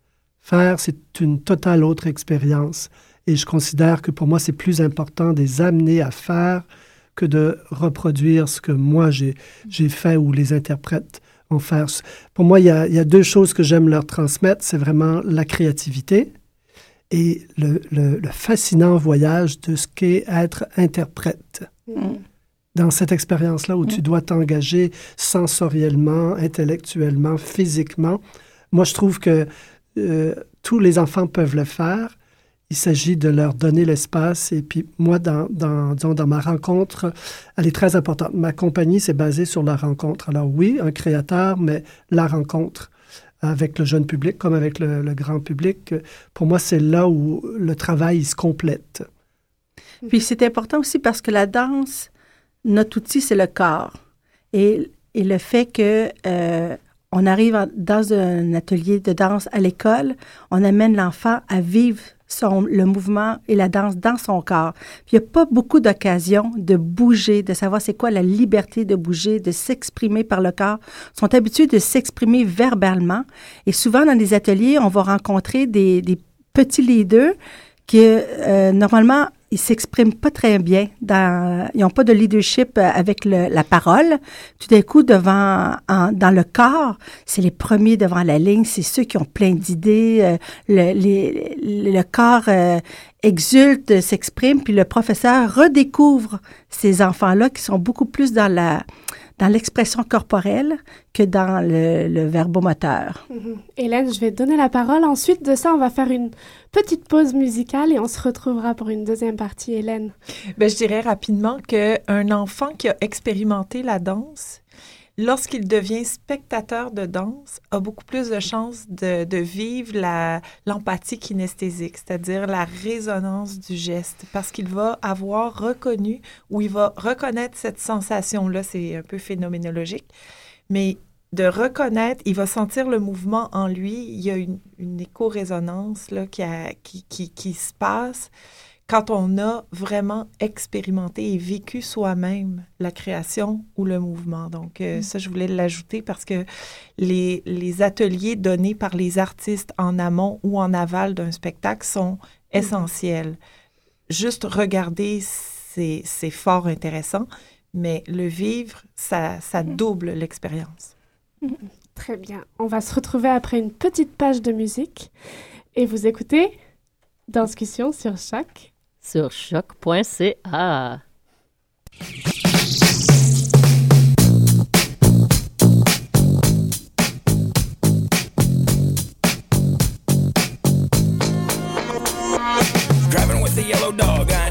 Faire, c'est une totale autre expérience. Et je considère que pour moi, c'est plus important de les amener à faire que de reproduire ce que moi j'ai fait ou les interprètes ont fait. Pour moi, il y a, il y a deux choses que j'aime leur transmettre. C'est vraiment la créativité et le, le- le fascinant voyage de ce qu'est être interprète. Dans cette expérience-là où tu dois t'engager sensoriellement, intellectuellement, physiquement, moi je trouve que euh, tous les enfants peuvent le faire. Il s'agit de leur donner l'espace. Et puis moi, dans, dans, dans ma rencontre, elle est très importante. Ma compagnie, c'est basé sur la rencontre. Alors oui, un créateur, mais la rencontre avec le jeune public comme avec le, grand public, pour moi, c'est là où le travail il se complète. Puis c'est important aussi parce que la danse, notre outil, c'est le corps. Et, et le fait que euh, on arrive dans un atelier de danse à l'école, on amène l'enfant à vivre le mouvement et la danse dans son corps. Il n'y a pas beaucoup d'occasions de bouger, de savoir c'est quoi la liberté de bouger, de s'exprimer par le corps. Ils sont habitués de s'exprimer verbalement. Et souvent, dans des ateliers, on va rencontrer des, des petits leaders qui, euh, normalement, ils s'expriment pas très bien. Dans, ils n'ont pas de leadership euh, avec le- la parole. Tout d'un coup, devant, en- dans le corps, c'est les premiers devant la ligne. C'est ceux qui ont plein d'idées. euh, le, le corps euh, exulte, s'exprime, puis le professeur redécouvre ces enfants-là qui sont beaucoup plus dans la dans l'expression corporelle que dans le, le verbomoteur. Mhm. Hélène, je vais te donner la parole. Ensuite de ça, on va faire une petite pause musicale et on se retrouvera pour une deuxième partie. Hélène. Ben, je dirais rapidement qu'un enfant qui a expérimenté la danse, lorsqu'il devient spectateur de danse, a beaucoup plus de chances de, vivre l'empathie kinesthésique, c'est-à-dire la résonance du geste, parce qu'il va avoir reconnu ou il va reconnaître cette sensation-là, c'est un peu phénoménologique, mais de reconnaître, il va sentir le mouvement en lui, il y a une, là, qui, qui, qui, qui se passe quand on a vraiment expérimenté et vécu soi-même la création ou le mouvement. Donc, euh, ça, je voulais l'ajouter parce que les, les ateliers donnés par les artistes en amont ou en aval d'un spectacle sont essentiels. Juste regarder, c'est fort intéressant, mais le vivre, ça, ça double l'expérience. Très bien. On va se retrouver après une petite page de musique et vous écoutez Danscussion sur Choc sur choc.ca. Driving with the yellow dog.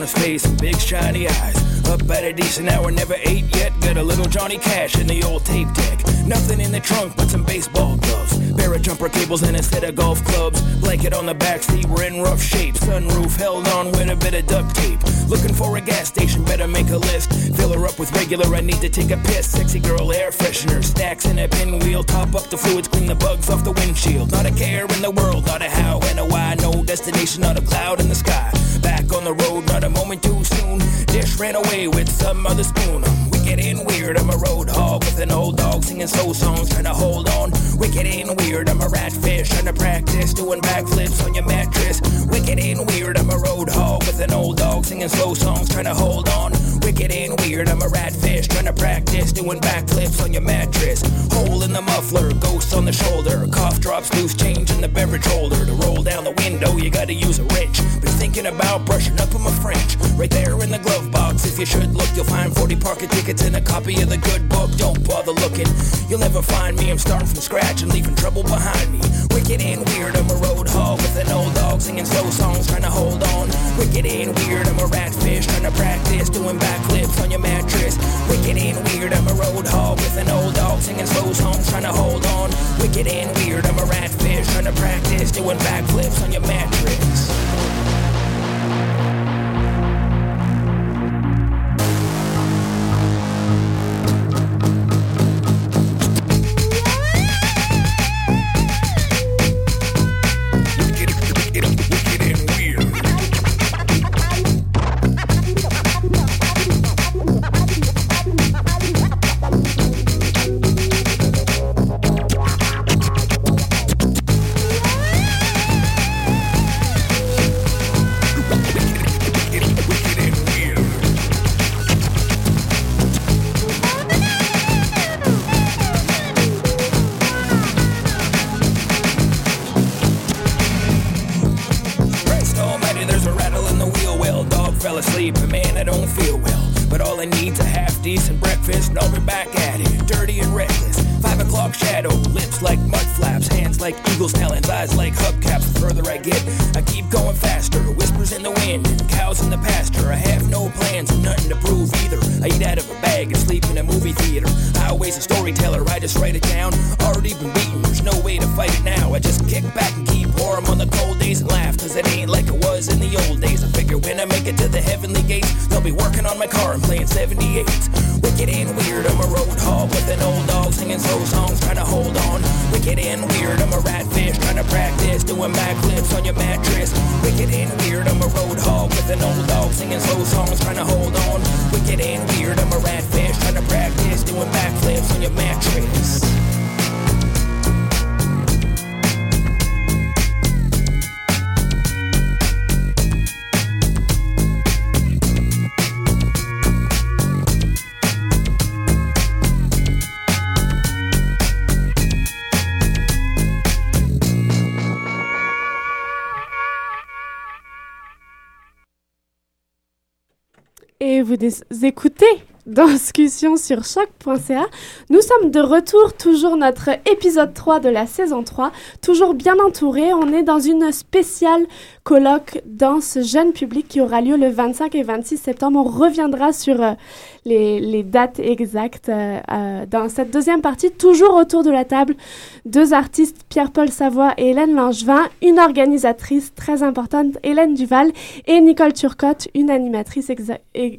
On his face and big shiny eyes. Up at a decent hour, never ate yet. Got a little Johnny Cash in the old tape deck. Nothing in the trunk but some baseball gloves. Pair of jumper cables and a set of golf clubs. Blanket on the back seat, we're in rough shape. Sunroof held on with a bit of duct tape. Looking for a gas station, better make a list. Fill her up with regular, I need to take a piss. Sexy girl air freshener, stacks in a pinwheel. Top up the fluids, clean the bugs off the windshield. Not a care in the world, not a how and a why. No destination, not a cloud in the sky. Back on the road, not a moment too soon. Dish ran away with some other spoon. Wicked and weird, I'm a road hog with an old dog singing soul songs, trying to hold on. Wicked and weird, I'm a rat fish, trying to practice doing backflips on your mattress. Wicked and weird, I'm a road hog with an old dog singing slow songs, trying to hold on. Wicked and weird, I'm a rat fish, trying to practice doing backflips on your mattress. Hole in the muffler, ghost on the shoulder, cough drops, loose change in the beverage holder. To roll down the window, you gotta use a wrench. Been thinking about brushing up on my French. Right there in the glove box, if you should look, you'll find 40 parking tickets and a copy of the good book. Don't bother looking, you'll never find me. I'm starting from scratch and leaving trouble behind me. Wicked and weird, I'm a road hog with an old dog singing slow songs, trying to hold on. Wicked and weird, I'm a rat fish, trying to practice doing backflips on your mattress. Wicked and weird, I'm a road hog with an old dog singing slow songs, trying to hold on. Wicked and weird, I'm a rat fish, trying to practice doing backflips on your mattress. It to the heavenly gates, they'll be working on my car and playing 78. Wicked and weird, I'm a road hog with an old dog singing slow songs, trying to hold on. Wicked and weird, I'm a rat fish, trying to practice doing backflips on your mattress. Wicked and weird, I'm a road hog with an old dog singing slow songs, trying to hold on. Wicked and weird, I'm a rat fish, trying to practice doing backflips on your mattress. Vous écoutez Discussion sur choc.ca. Nous sommes de retour, toujours notre épisode 3 de la saison 3, toujours bien entouré. On est dans une spéciale colloque danse jeune public qui aura lieu le 25 et 26 septembre. On reviendra sur euh, les, les dates exactes euh, euh, dans cette deuxième partie, toujours autour de la table. Deux artistes, Pierre-Paul Savoie et Hélène Langevin, une organisatrice très importante, Hélène Duval, et Nicole Turcotte, une animatrice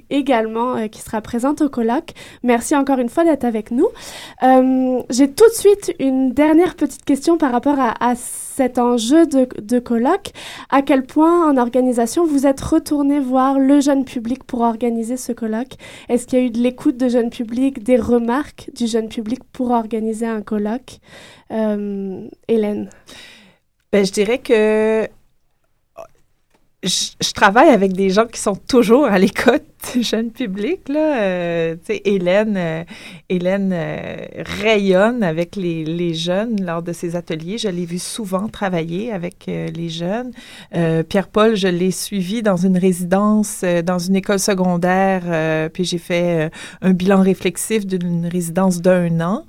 également euh, qui sera présente au colloque. Merci encore une fois d'être avec nous. Euh, J'ai tout de suite une dernière petite question par rapport à, à cet enjeu de, de colloque. À quel point en organisation vous êtes retourné voir le jeune public pour organiser ce colloque? Est-ce qu'il y a eu de l'écoute de jeune public, des remarques du jeune public pour organiser un colloque? Euh, Hélène? Ben, je dirais que je, travaille avec des gens qui sont toujours à l'écoute jeune public, là, euh, tu sais, Hélène, euh, Hélène euh, rayonne avec les, les, jeunes lors de ses ateliers. Je l'ai vu souvent travailler avec les jeunes. Pierre-Paul, je l'ai suivi dans une résidence, dans une école secondaire, puis j'ai fait un bilan réflexif d'une résidence d'un an.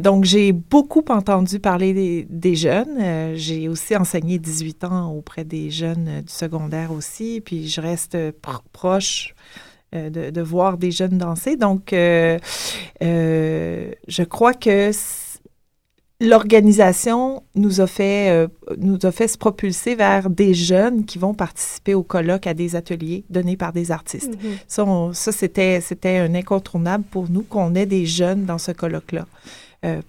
donc, j'ai beaucoup entendu parler des, des jeunes. j'ai aussi enseigné 18 ans auprès des jeunes du secondaire aussi, puis je reste proche euh, de, de, voir des jeunes danser. Donc, euh, euh, je crois que l'organisation nous a fait nous a fait se propulser vers des jeunes qui vont participer au colloque à des ateliers donnés par des artistes. Mm-hmm. Ça, ça c'était c'était un incontournable pour nous qu'on ait des jeunes dans ce colloque là.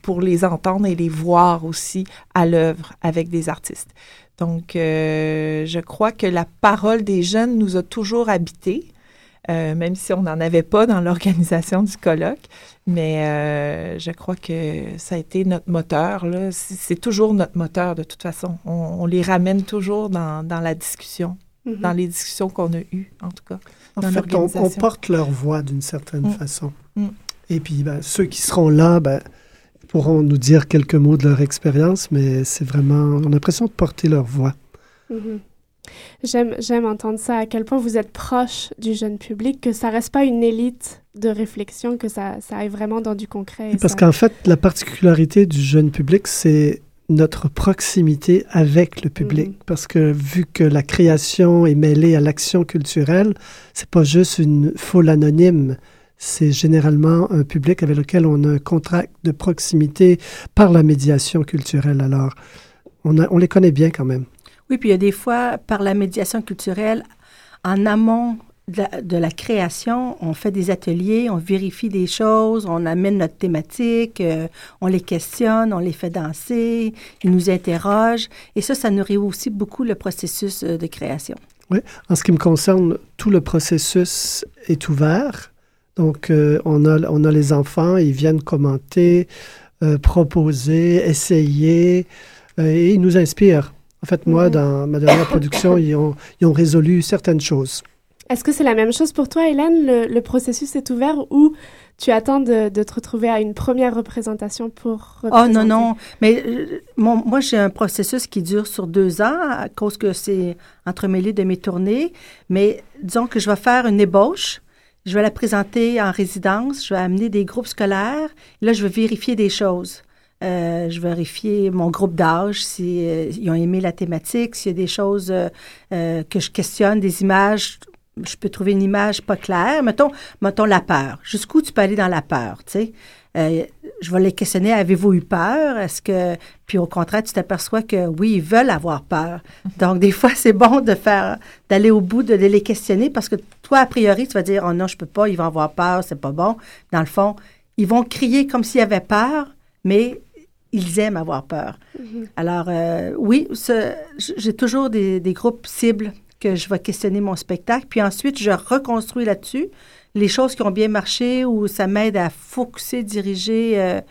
pour les entendre et les voir aussi à l'œuvre avec des artistes. Donc, je crois que la parole des jeunes nous a toujours habités. Euh, même si on n'en avait pas dans l'organisation du colloque. Mais euh, je crois que ça a été notre moteur. C'est toujours notre moteur de toute façon. On, les ramène toujours dans, dans la discussion, mm-hmm. dans les discussions qu'on a eues, en tout cas. En fait, on, porte leur voix d'une certaine mm. façon. Mm. Et puis, ben, ceux qui seront là, ben, pourront nous dire quelques mots de leur expérience, mais c'est vraiment, on a l'impression de porter leur voix. Mm-hmm. J'aime, j'aime entendre ça, à quel point vous êtes proche du jeune public, que ça reste pas une élite de réflexion, que ça, ça aille vraiment dans du concret. Parce qu'en fait, la particularité du jeune public, c'est notre proximité avec le public. Mm-hmm. Parce que vu que la création est mêlée à l'action culturelle, c'est pas juste une foule anonyme. C'est généralement un public avec lequel on a un contrat de proximité par la médiation culturelle. Alors, on, a, on les connaît bien quand même. Oui, puis il y a des fois, par la médiation culturelle, en amont de la, création, on fait des ateliers, on vérifie des choses, on amène notre thématique, euh, on les questionne, on les fait danser, ils nous interrogent. Et ça, ça nourrit aussi beaucoup le processus euh, de création. Oui, en ce qui me concerne, tout le processus est ouvert. Donc, euh, on, a, on a les enfants, ils viennent commenter, proposer, essayer, et ils nous inspirent. En fait, moi, mhm. dans ma dernière production, ils ont, ils ont résolu certaines choses. Est-ce que c'est la même chose pour toi, Hélène? Le, processus est ouvert ou tu attends de, de, te retrouver à une première représentation pour Oh non, non. Mais euh, moi, j'ai un processus qui dure sur deux ans à cause que c'est entremêlé de mes tournées. Mais disons que je vais faire une ébauche. Je vais la présenter en résidence. Je vais amener des groupes scolaires. Là, je vais vérifier des choses. Euh, je vérifier mon groupe d'âge, s'ils euh, ont aimé la thématique, s'il y a des choses euh, que je questionne, des images. Je peux trouver une image pas claire. Mettons, mettons la peur. Jusqu'où tu peux aller dans la peur, tu sais? je vais les questionner, avez-vous eu peur? Est-ce que... Puis au contraire, tu t'aperçois que oui, ils veulent avoir peur. Donc, des fois, c'est bon de faire, d'aller au bout, de les questionner parce que toi, a priori, tu vas dire, oh non, je peux pas, ils vont avoir peur, c'est pas bon. Dans le fond, ils vont crier comme s'ils avaient peur, mais ils aiment avoir peur. Mhm. Alors, euh, oui, j'ai toujours des, groupes cibles que je vais questionner mon spectacle, puis ensuite, je reconstruis là-dessus les choses qui ont bien marché ou ça m'aide à focuser, diriger euh,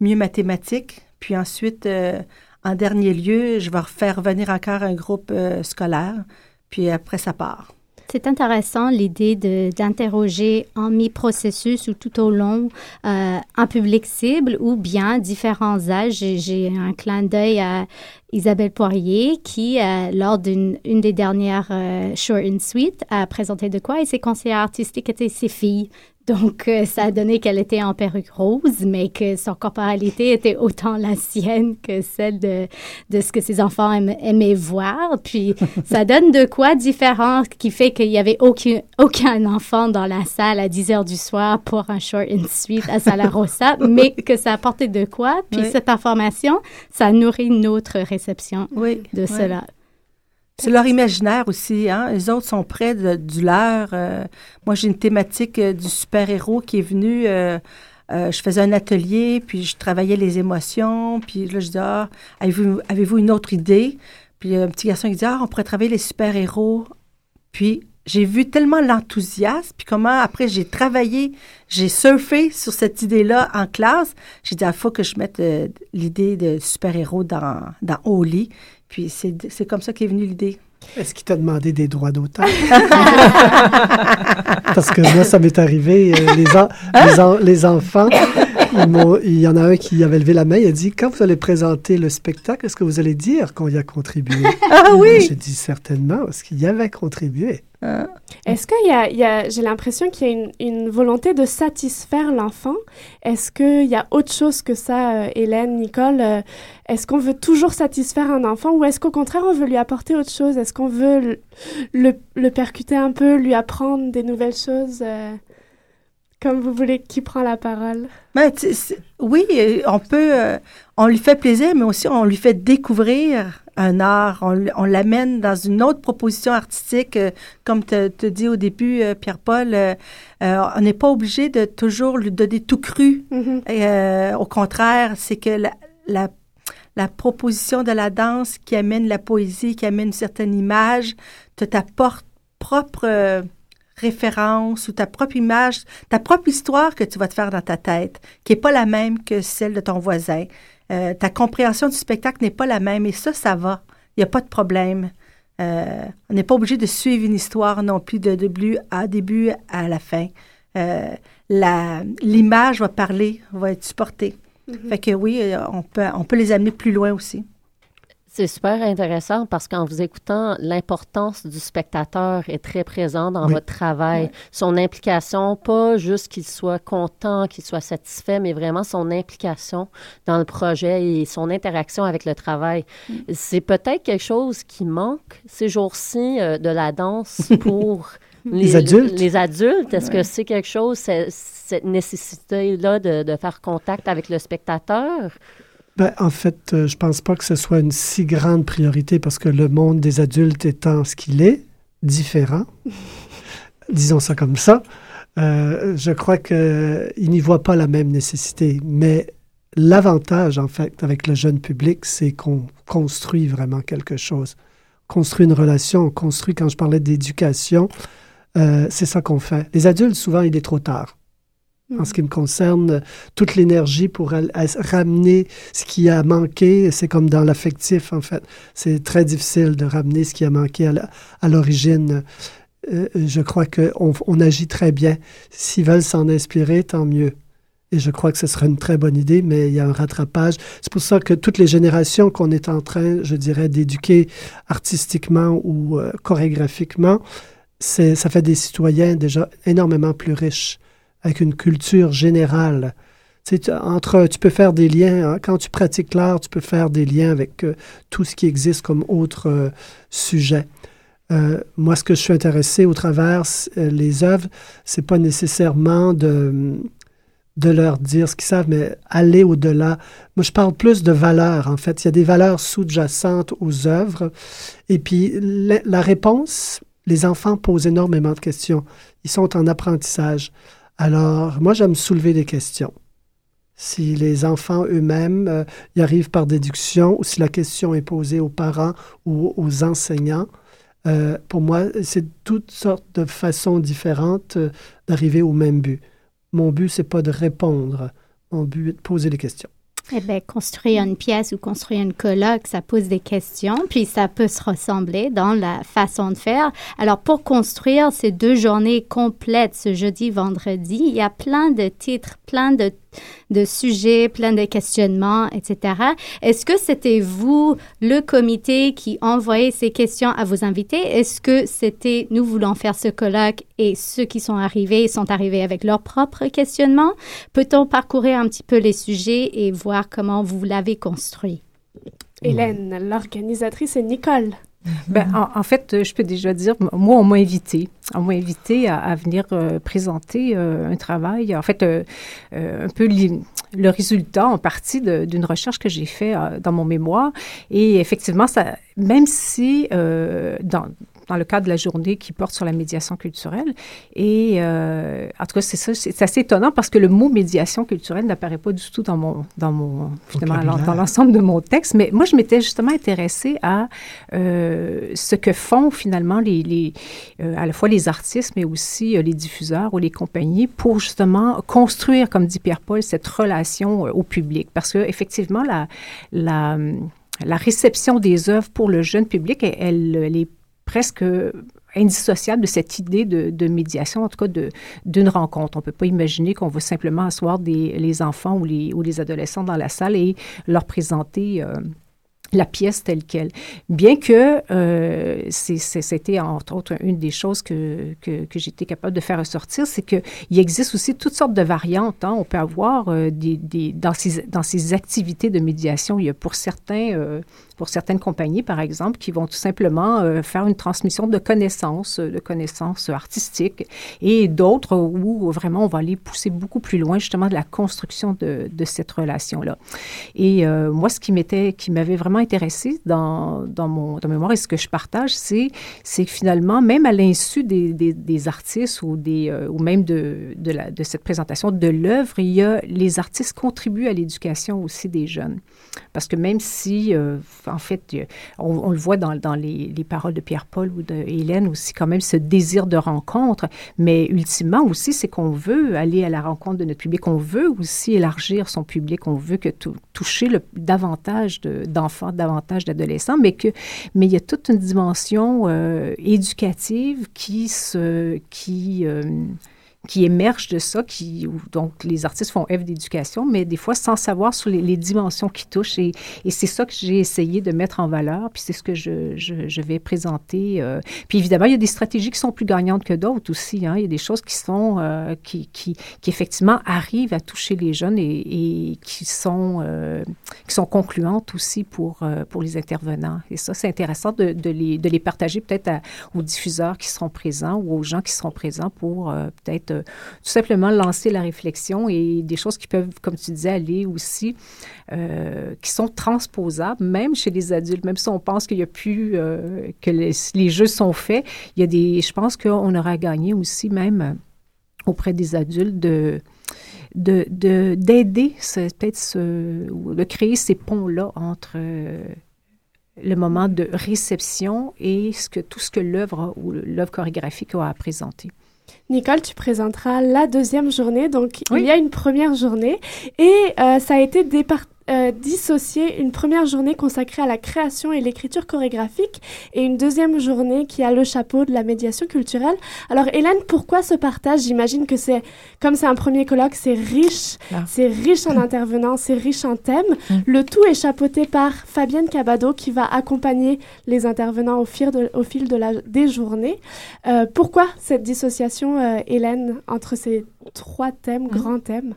mieux ma thématique. Puis ensuite, euh, en dernier lieu, je vais faire venir encore un groupe scolaire, puis après, ça part. C'est intéressant l'idée d'interroger en mi-processus ou tout au long euh, un public cible ou bien différents âges. J'ai un clin d'œil à Isabelle Poirier qui, euh, lors d'une une des dernières euh, Short and Sweet, a présenté de quoi et ses conseillers artistiques étaient ses filles. Donc, euh, ça a donné qu'elle était en perruque rose, mais que son corporalité était autant la sienne que celle de, de ce que ses enfants aimaient voir. Puis, ça donne de quoi différent qui fait qu'il n'y avait aucun, aucun enfant dans la salle à 10 heures du soir pour un short and sweet à Sala Rosa, mais que ça apportait de quoi. Puis, cette information, ça nourrit notre réception de cela. C'est leur imaginaire aussi. Hein? Les autres sont près de, du leur. Euh. moi, j'ai une thématique euh, du super-héros qui est venu. Euh, je faisais un atelier, puis je travaillais les émotions. Puis là, je dis Ah, avez-vous avez une autre idée? Puis un petit garçon qui dit Ah, on pourrait travailler les super-héros. Puis j'ai vu tellement l'enthousiasme, puis comment après j'ai travaillé, j'ai surfé sur cette idée-là en classe. J'ai dit, il ah, faut que je mette l'idée de super-héros dans, dans Oli. Puis c'est comme ça qu'est venue l'idée. Est-ce qu'il t'a demandé des droits d'auteur? Parce que moi, ça m'est arrivé. euh, les, les, en- les enfants, il y en a un qui avait levé la main. Il a dit Quand vous allez présenter le spectacle, est-ce que vous allez dire qu'on y a contribué? Ah oui! J'ai dit certainement, parce qu'il y avait contribué? Est-ce qu'il y a, il y a- j'ai l'impression qu'il y a une, une volonté de satisfaire l'enfant. Est-ce qu'il y a autre chose que ça, euh, Hélène, Nicole? Euh, est-ce qu'on veut toujours satisfaire un enfant ou est-ce qu'au contraire, on veut lui apporter autre chose? Est-ce qu'on veut le, le, le percuter un peu, lui apprendre des nouvelles choses? Comme vous voulez, qui prend la parole? Ben, oui, on peut, euh, on lui fait plaisir, mais aussi on lui fait découvrir un art. On, l'amène dans une autre proposition artistique, euh, comme te, te dit au début euh, Pierre-Paul. on n'est pas obligé de toujours lui donner tout cru. Euh, au contraire, c'est que la, la, la proposition de la danse qui amène la poésie, qui amène une certaine image, te ta por- propre référence ou ta propre image, ta propre histoire que tu vas te faire dans ta tête, qui n'est pas la même que celle de ton voisin. Euh, ta compréhension du spectacle n'est pas la même et ça, ça va. Il n'y a pas de problème. Euh, on n'est pas obligé de suivre une histoire non plus de début à début à la fin. Euh, L'image va parler, va être supportée. Fait que oui, on peut, on peut les amener plus loin aussi. C'est super intéressant parce qu'en vous écoutant, l'importance du spectateur est très présente dans Oui. votre travail. Son implication, pas juste qu'il soit content, qu'il soit satisfait, mais vraiment son implication dans le projet et son interaction avec le travail. C'est peut-être quelque chose qui manque ces jours-ci euh, de la danse pour Les adultes. Les adultes, est-ce Ouais. que c'est quelque chose, cette nécessité-là de, de faire contact avec le spectateur? Ben, en fait, euh, je pense pas que ce soit une si grande priorité parce que le monde des adultes étant ce qu'il est, différent, disons ça comme ça, euh, je crois qu'ils n'y voient pas la même nécessité. Mais l'avantage, en fait, avec le jeune public, c'est qu'on construit vraiment quelque chose. Construit une relation, on construit, quand je parlais d'éducation, euh, c'est ça qu'on fait. Les adultes, souvent, il est trop tard. En ce qui me concerne, toute l'énergie pour ramener ce qui a manqué, c'est comme dans l'affectif, en fait. C'est très difficile de ramener ce qui a manqué à l'origine. Euh, je crois qu'on on agit très bien. S'ils veulent s'en inspirer, tant mieux. Et je crois que ce serait une très bonne idée, mais il y a un rattrapage. C'est pour ça que toutes les générations qu'on est en train, je dirais, d'éduquer artistiquement ou euh, chorégraphiquement, ça fait des citoyens déjà énormément plus riches, avec une culture générale. Tu- entre, tu peux faire des liens, hein, quand tu pratiques l'art, tu peux faire des liens avec euh, tout ce qui existe comme autre euh, sujet. Euh, moi, ce que je suis intéressé au travers euh, les œuvres, c'est pas nécessairement de, leur dire ce qu'ils savent, mais aller au-delà. Moi, je parle plus de valeurs, en fait. Il y a des valeurs sous-jacentes aux œuvres. Et puis, la réponse, les enfants posent énormément de questions. Ils sont en apprentissage. Alors, moi, j'aime soulever des questions. Si les enfants eux-mêmes euh, y arrivent par déduction ou si la question est posée aux parents ou aux enseignants, euh, pour moi, c'est toutes sortes de façons différentes euh, d'arriver au même but. Mon but, c'est pas de répondre. Mon but est de poser des questions. Eh bien, construire une pièce ou construire une colloque, ça pose des questions, puis ça peut se ressembler dans la façon de faire. Alors, pour construire ces deux journées complètes, ce jeudi, vendredi, il y a plein de titres, plein de, de sujets, plein de questionnements, etc. Est-ce que c'était vous, le comité, qui envoyait ces questions à vos invités? Est-ce que c'était nous voulons faire ce colloque et ceux qui sont arrivés sont arrivés avec leurs propres questionnements? Peut-on parcourir un petit peu les sujets et voir comment vous l'avez construit? Hélène, l'organisatrice, et Nicole. Ben, en, en fait, je peux déjà dire, moi, on m'a invité. On m'a invité à, à venir euh, présenter euh, un travail. En fait, euh, un peu le résultat en partie d'une recherche que j'ai fait euh, dans mon mémoire. Et effectivement, ça, même si dans, dans le cadre de la journée qui porte sur la médiation culturelle, et euh, en tout cas, c'est ça, c'est assez étonnant parce que le mot médiation culturelle n'apparaît pas du tout dans mon, dans mon, Vocabulaire. dans l'ensemble de mon texte. Mais moi, je m'étais justement intéressée à euh, ce que font finalement les, les euh, à la fois les artistes, mais aussi les diffuseurs ou les compagnies pour justement construire, comme dit Pierre-Paul, cette relation au public. Parce que effectivement, la, la, la réception des œuvres pour le jeune public, elle est presque indissociable de cette idée de, médiation, en tout cas d'une rencontre. On ne peut pas imaginer qu'on va simplement asseoir des, les enfants ou les, ou les adolescents dans la salle et leur présenter euh, la pièce telle qu'elle. Bien que euh, c'était entre autres une des choses que, que, j'étais capable de faire ressortir, c'est qu'il existe aussi toutes sortes de variantes. hein. On peut avoir euh, des, des, dans, ces, dans ces activités de médiation, il y a pour certains, pour certaines compagnies, par exemple, qui vont tout simplement euh, faire une transmission de connaissances, euh, de connaissances artistiques, et d'autres où vraiment on va aller pousser beaucoup plus loin justement de la construction de, de cette relation-là. Et euh, moi, ce qui m'était, qui m'avait vraiment intéressé dans, dans mon dans mémoire et ce que je partage, c'est, c'est finalement, même à l'insu des, des, artistes ou, des, ou même de, de cette présentation de l'œuvre, il y a, les artistes contribuent à l'éducation aussi des jeunes. Parce que même si, euh, en fait, a- on, le voit dans, les, les paroles de Pierre-Paul ou de Hélène aussi, quand même ce désir de rencontre, mais ultimement aussi, c'est qu'on veut aller à la rencontre de notre public, on veut aussi élargir son public, on veut que tou- toucher davantage de- d'enfants, davantage d'adolescents, mais il y a toute une dimension euh, éducative qui se qui euh, qui émerge de ça, qui, donc les artistes font œuvre d'éducation, mais des fois sans savoir sur les, dimensions qui touchent. Et, c'est ça que j'ai essayé de mettre en valeur, puis c'est ce que je, je, vais présenter. euh. Puis évidemment, il y a des stratégies qui sont plus gagnantes que d'autres aussi. Hein. Il y a des choses qui sont, euh, qui, qui, qui effectivement arrivent à toucher les jeunes et, qui, sont, euh, qui sont concluantes aussi pour, pour les intervenants. Et ça, c'est intéressant de, de, les, de les partager peut-être aux diffuseurs qui seront présents ou aux gens qui seront présents pour euh, tout simplement lancer la réflexion et des choses qui peuvent, comme tu disais, aller aussi, euh, qui sont transposables, même chez les adultes, même si on pense qu'il y a plus, euh, que les, jeux sont faits, il y a des, je pense qu'on aura gagné aussi même euh, auprès des adultes de de de- d'aider peut-être de créer ces ponts-là entre euh, le moment de réception et tout ce que l'œuvre ou l'œuvre chorégraphique a à présenter. Nicole, tu présenteras la deuxième journée. Donc, il y a une première journée et euh, ça a été dépar- euh, dissocié. Une première journée consacrée à la création et l'écriture chorégraphique et une deuxième journée qui a le chapeau de la médiation culturelle. Alors, Hélène, pourquoi ce partage? J'imagine que c'est, comme c'est un premier colloque, c'est riche, Ah. c'est riche en intervenants, c'est riche en thèmes. Le tout est chapeauté par Fabienne Cabado qui va accompagner les intervenants au fil de, au fil de la, des journées. Euh, pourquoi cette dissociation, euh, Hélène, entre ces trois thèmes, grands thèmes?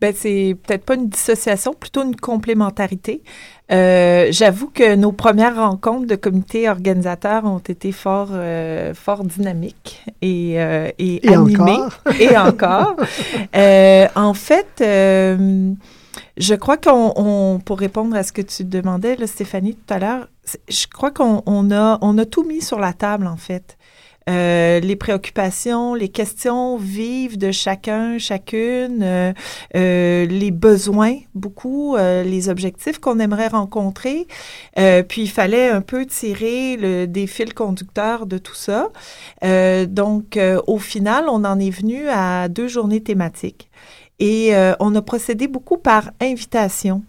Ben, c'est peut-être pas une dissociation, plutôt une complémentarité. Euh, J'avoue que nos premières rencontres de comité organisateur ont été fort, euh, fort dynamiques et, euh, et, Et animées. encore. Et encore. En fait, je crois qu'on, on- pour répondre à ce que tu demandais, là, Stéphanie, tout à l'heure, je crois qu'on on a, on a tout mis sur la table, en fait. Euh, les préoccupations, les questions vives de chacun, chacune, euh, euh, les besoins, beaucoup, les objectifs qu'on aimerait rencontrer. Puis il fallait un peu tirer le, des fils conducteurs de tout ça. Donc, au final, on en est venu à deux journées thématiques. Et on a procédé beaucoup par invitation.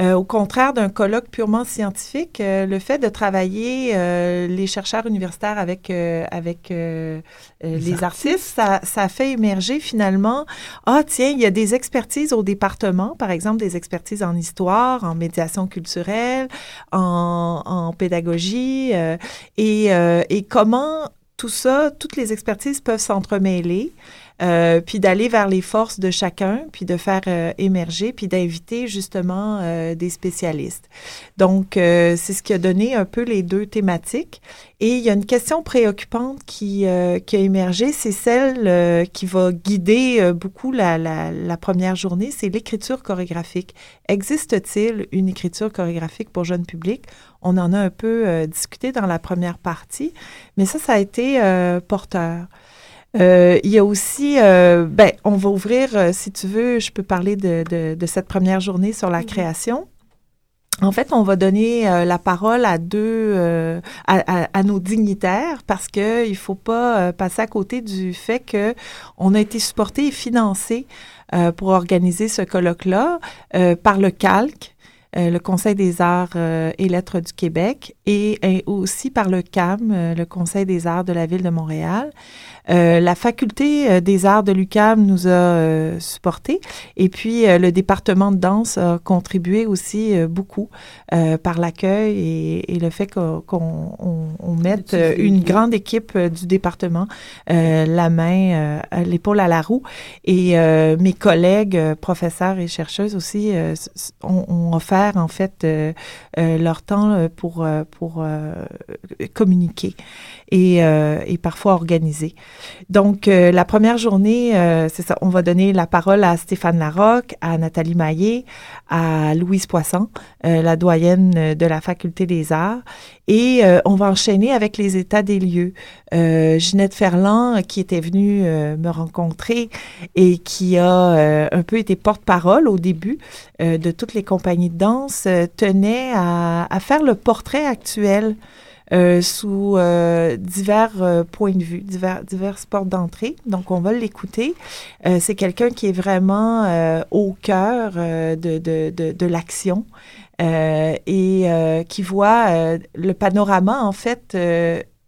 Euh, au contraire d'un colloque purement scientifique, euh, le fait de travailler euh, les chercheurs universitaires avec, euh, avec euh, euh, les, artistes, ça, ça fait émerger finalement, ah tiens, il y a des expertises au département, par exemple des expertises en histoire, en médiation culturelle, en, en pédagogie, euh, et, euh, et comment tout ça, toutes les expertises peuvent s'entremêler. Euh, puis d'aller vers les forces de chacun, puis de faire euh, émerger, puis d'inviter justement euh, des spécialistes. Donc, euh, c'est ce qui a donné un peu les deux thématiques. Et il y a une question préoccupante qui, euh, qui a émergé, c'est celle qui va guider beaucoup la, la, la première journée, c'est l'écriture chorégraphique. Existe-t-il une écriture chorégraphique pour jeune public? On en a un peu discuté dans la première partie, mais ça, ça a été porteur. Euh, il y a aussi, euh, ben, on va ouvrir, euh, si tu veux, je peux parler de, de, de cette première journée sur la création. En fait, on va donner euh, la parole à deux, euh, à, à, à nos dignitaires parce que il faut pas euh, passer à côté du fait que on a été supporté et financé euh, pour organiser ce colloque-là euh, par le Calque. le Conseil des arts et lettres du Québec et, et aussi par le CAM, le Conseil des arts de la ville de Montréal. Euh, la faculté euh, des arts de l'UCAM nous a euh, supportés et puis le département de danse a contribué aussi beaucoup par l'accueil et, le fait qu'on on, mette une grande équipe du département la main, l'épaule à la roue. Et mes collègues, professeurs et chercheuses aussi, ont, offert en fait leur temps pour, pour communiquer et, et parfois organiser. Donc, euh, la première journée, euh, c'est ça, on va donner la parole à Stéphane Larocque, à Nathalie Maillé, à Louise Poisson, euh, la doyenne de la Faculté des Arts, et on va enchaîner avec les états des lieux. Ginette Ferland, qui était venue me rencontrer et qui a un peu été porte-parole au début de toutes les compagnies de danse, tenait à, à faire le portrait actuel euh, sous euh, divers euh, points de vue, divers, diverses portes d'entrée. Donc, on va l'écouter. c'est quelqu'un qui est vraiment au cœur de, de, de, de l'action et qui voit le panorama, en fait,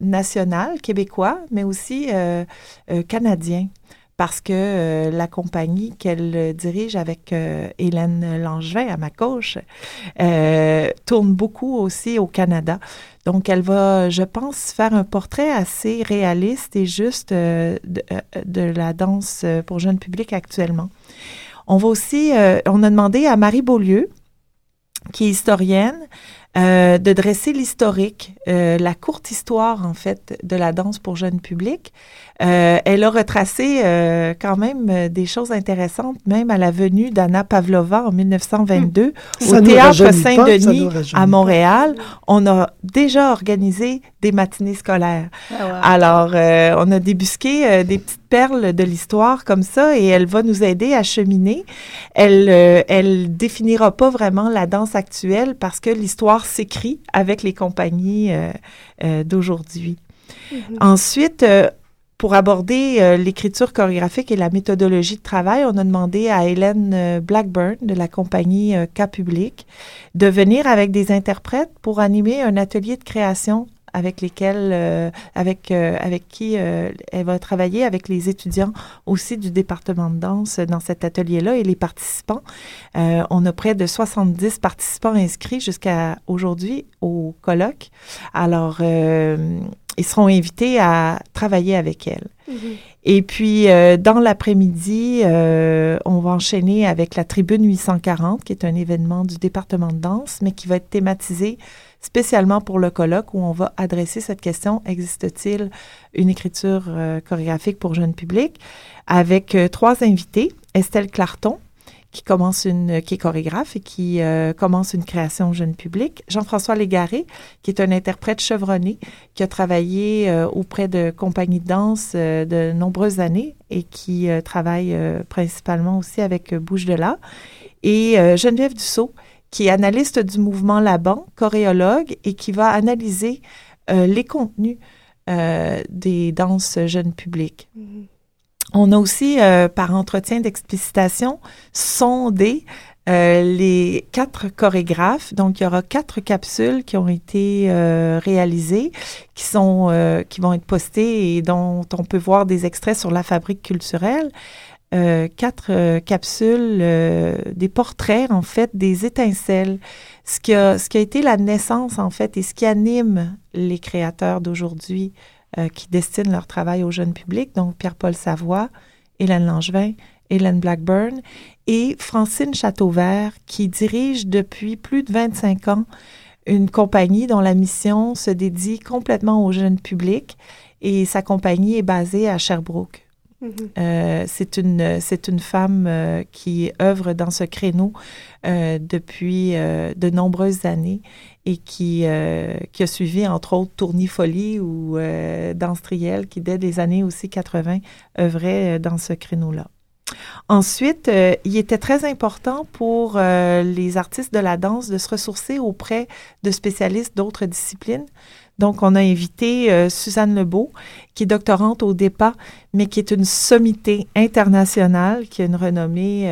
national, québécois, mais aussi canadien parce que la compagnie qu'elle dirige avec Hélène Langevin à ma gauche tourne beaucoup aussi au Canada. Donc, elle va, je pense, faire un portrait assez réaliste et juste euh, euh, de, la danse euh, pour jeune public actuellement. On va aussi, on a demandé à Marie Beaulieu, qui est historienne, de dresser l'historique, la courte histoire en fait de la danse pour jeune public. Euh, elle a retracé euh, quand même euh, des choses intéressantes, même à la venue d'Anna Pavlova en 1922 hmm. au Théâtre Saint-Denis à Montréal. On a déjà organisé des matinées scolaires. Ah, Alors, on a débusqué des petites perles de l'histoire comme ça et elle va nous aider à cheminer. Elle, elle définira pas vraiment la danse actuelle parce que l'histoire s'écrit avec les compagnies d'aujourd'hui. Mm-hmm. Ensuite, pour aborder euh, l'écriture chorégraphique et la méthodologie de travail, on a demandé à Hélène euh, Blackburn de la compagnie euh, K Public de venir avec des interprètes pour animer un atelier de création avec lesquels, avec, avec qui elle va travailler avec les étudiants aussi du département de danse dans cet atelier-là et les participants. on a près de 70 participants inscrits jusqu'à aujourd'hui au colloque. Alors, ils seront invités à travailler avec elle. Mhm. Et puis, euh, dans l'après-midi, euh, on va enchaîner avec la Tribune 840, qui est un événement du département de danse, mais qui va être thématisé spécialement pour le colloque où on va adresser cette question, existe-t-il une écriture euh, chorégraphique pour jeunes publics, avec trois invités, Estelle Clarton, qui commence une, qui est chorégraphe et qui euh, commence une création jeune public. Jean-François Légaré, qui est un interprète chevronné, qui a travaillé euh, auprès de compagnies de danse euh, de nombreuses années et qui travaille principalement aussi avec Bouche de là. Et Geneviève Dussault, qui est analyste du mouvement Laban, choréologue, et qui va analyser les contenus des danses jeunes publics. Mm-hmm. On a aussi, euh, par entretien d'explicitation, sondé euh, les quatre chorégraphes. Donc, il y aura quatre capsules qui ont été euh, réalisées, qui sont, qui vont être postées et dont on peut voir des extraits sur la fabrique culturelle. Quatre capsules, des portraits en fait, des étincelles, ce qui a, ce qui a été la naissance en fait et ce qui anime les créateurs d'aujourd'hui euh, qui destinent leur travail au jeune public, donc Pierre-Paul Savoie, Hélène Langevin, Hélène Blackburn et Francine Châteauvert, qui dirige depuis plus de 25 ans une compagnie dont la mission se dédie complètement au jeune public et sa compagnie est basée à Sherbrooke. Euh, c'est une c'est une femme euh, qui œuvre dans ce créneau depuis de nombreuses années et qui, euh, qui a suivi entre autres Tournifolie ou euh, Danse Triel qui dès les années aussi 80 œuvrait euh, dans ce créneau-là. Ensuite, euh, il était très important pour les artistes de la danse de se ressourcer auprès de spécialistes d'autres disciplines. Donc, on a invité Suzanne Lebeau, qui est doctorante au DEPA, mais qui est une sommité internationale, qui a une renommée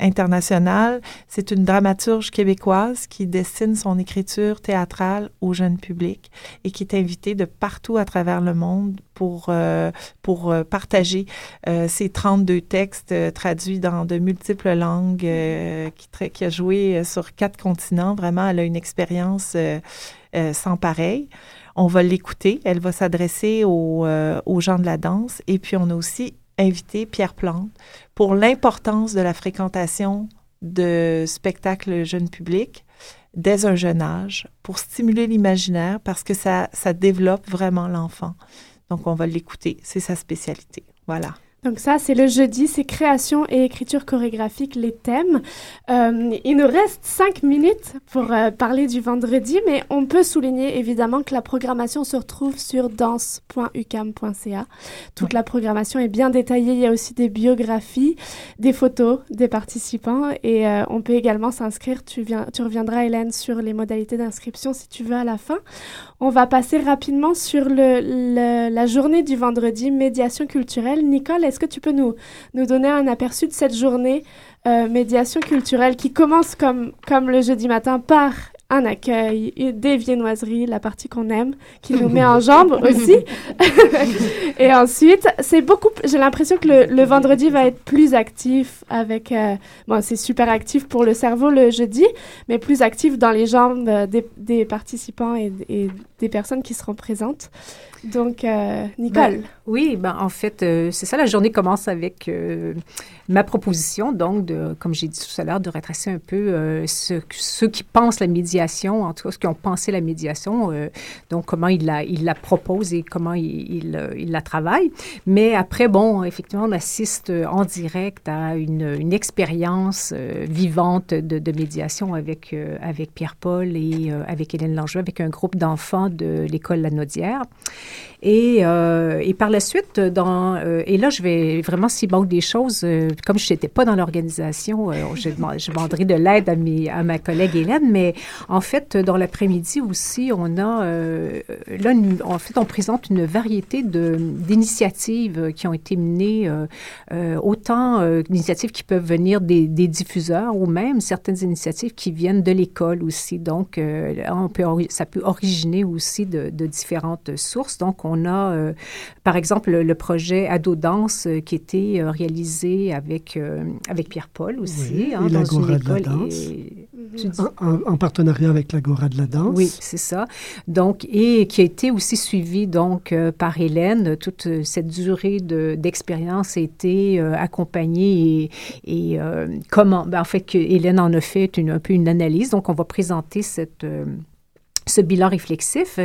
internationale. C'est une dramaturge québécoise qui destine son écriture théâtrale au jeune public et qui est invitée de partout à travers le monde pour, euh, pour euh, partager euh, ses 32 textes euh, traduits dans de multiples langues, euh, qui, qui a joué euh, sur quatre continents. Vraiment, elle a une expérience euh, sans pareil. On va l'écouter. Elle va s'adresser aux, euh, aux gens de la danse. Et puis, on a aussi invité Pierre Plante pour l'importance de la fréquentation de spectacles jeunes publics dès un jeune âge pour stimuler l'imaginaire parce que ça développe vraiment l'enfant. Donc, on va l'écouter. C'est sa spécialité. Voilà. Donc ça, c'est le jeudi, c'est création et écriture chorégraphique, les thèmes. Euh, il nous reste cinq minutes pour euh, parler du vendredi, mais on peut souligner évidemment que la programmation se retrouve sur danse.ucam.ca. Toute la programmation est bien détaillée, il y a aussi des biographies, des photos des participants et euh, on peut également s'inscrire. Tu, tu reviendras, Hélène, sur les modalités d'inscription si tu veux à la fin. On va passer rapidement sur le, le- la journée du vendredi, médiation culturelle. Nicole, est-ce que tu peux nous, nous donner un aperçu de cette journée euh, médiation culturelle qui commence comme, comme le jeudi matin par un accueil, des viennoiseries, la partie qu'on aime, qui nous met en jambes aussi. Et ensuite, c'est beaucoup. J'ai l'impression que le, le vendredi va être plus actif avec. euh, bon, c'est super actif pour le cerveau le jeudi, mais plus actif dans les jambes euh, des, des participants et, et des personnes qui seront présentes. Donc, euh, Nicole. Ben, oui, ben, en fait, euh, c'est ça, la journée commence avec euh, ma proposition, donc, comme j'ai dit tout à l'heure, de retracer un peu ce- ceux qui pensent la médiation, en tout cas, ceux qui ont pensé la médiation, donc comment ils la, ils la proposent et comment ils, ils, la travaillent. Mais après, bon, effectivement, on assiste en direct à une, expérience vivante de, médiation avec, avec Pierre-Paul et avec Hélène Langevin, avec un groupe d'enfants de l'école La Naudière. Et, euh, et par la suite, dans, euh, et là, je vais vraiment, s'il manque des choses, euh, comme je n'étais pas dans l'organisation, je, je de l'aide à, à ma collègue Hélène, mais en fait, dans l'après-midi aussi, on a, là, en fait, on présente une variété d'initiatives qui ont été menées, autant d'initiatives qui peuvent venir des, diffuseurs ou même certaines initiatives qui viennent de l'école aussi. Donc, ça peut originer aussi de, de différentes sources. Donc, on a, euh, par exemple, le, projet Ado Danse euh, qui était euh, réalisé avec, euh, avec Pierre-Paul aussi. Oui, hein, et dans l'Agora une de la école. danse. Et- En, en- en partenariat avec l'Agora de la danse. oui, c'est ça. Donc, et qui a été aussi suivi donc par Hélène. Toute cette durée de- d'expérience a été accompagnée et, et, comment, ben, en fait, que Hélène en a fait une, un peu une analyse. Donc, on va présenter cette ce bilan réflexif.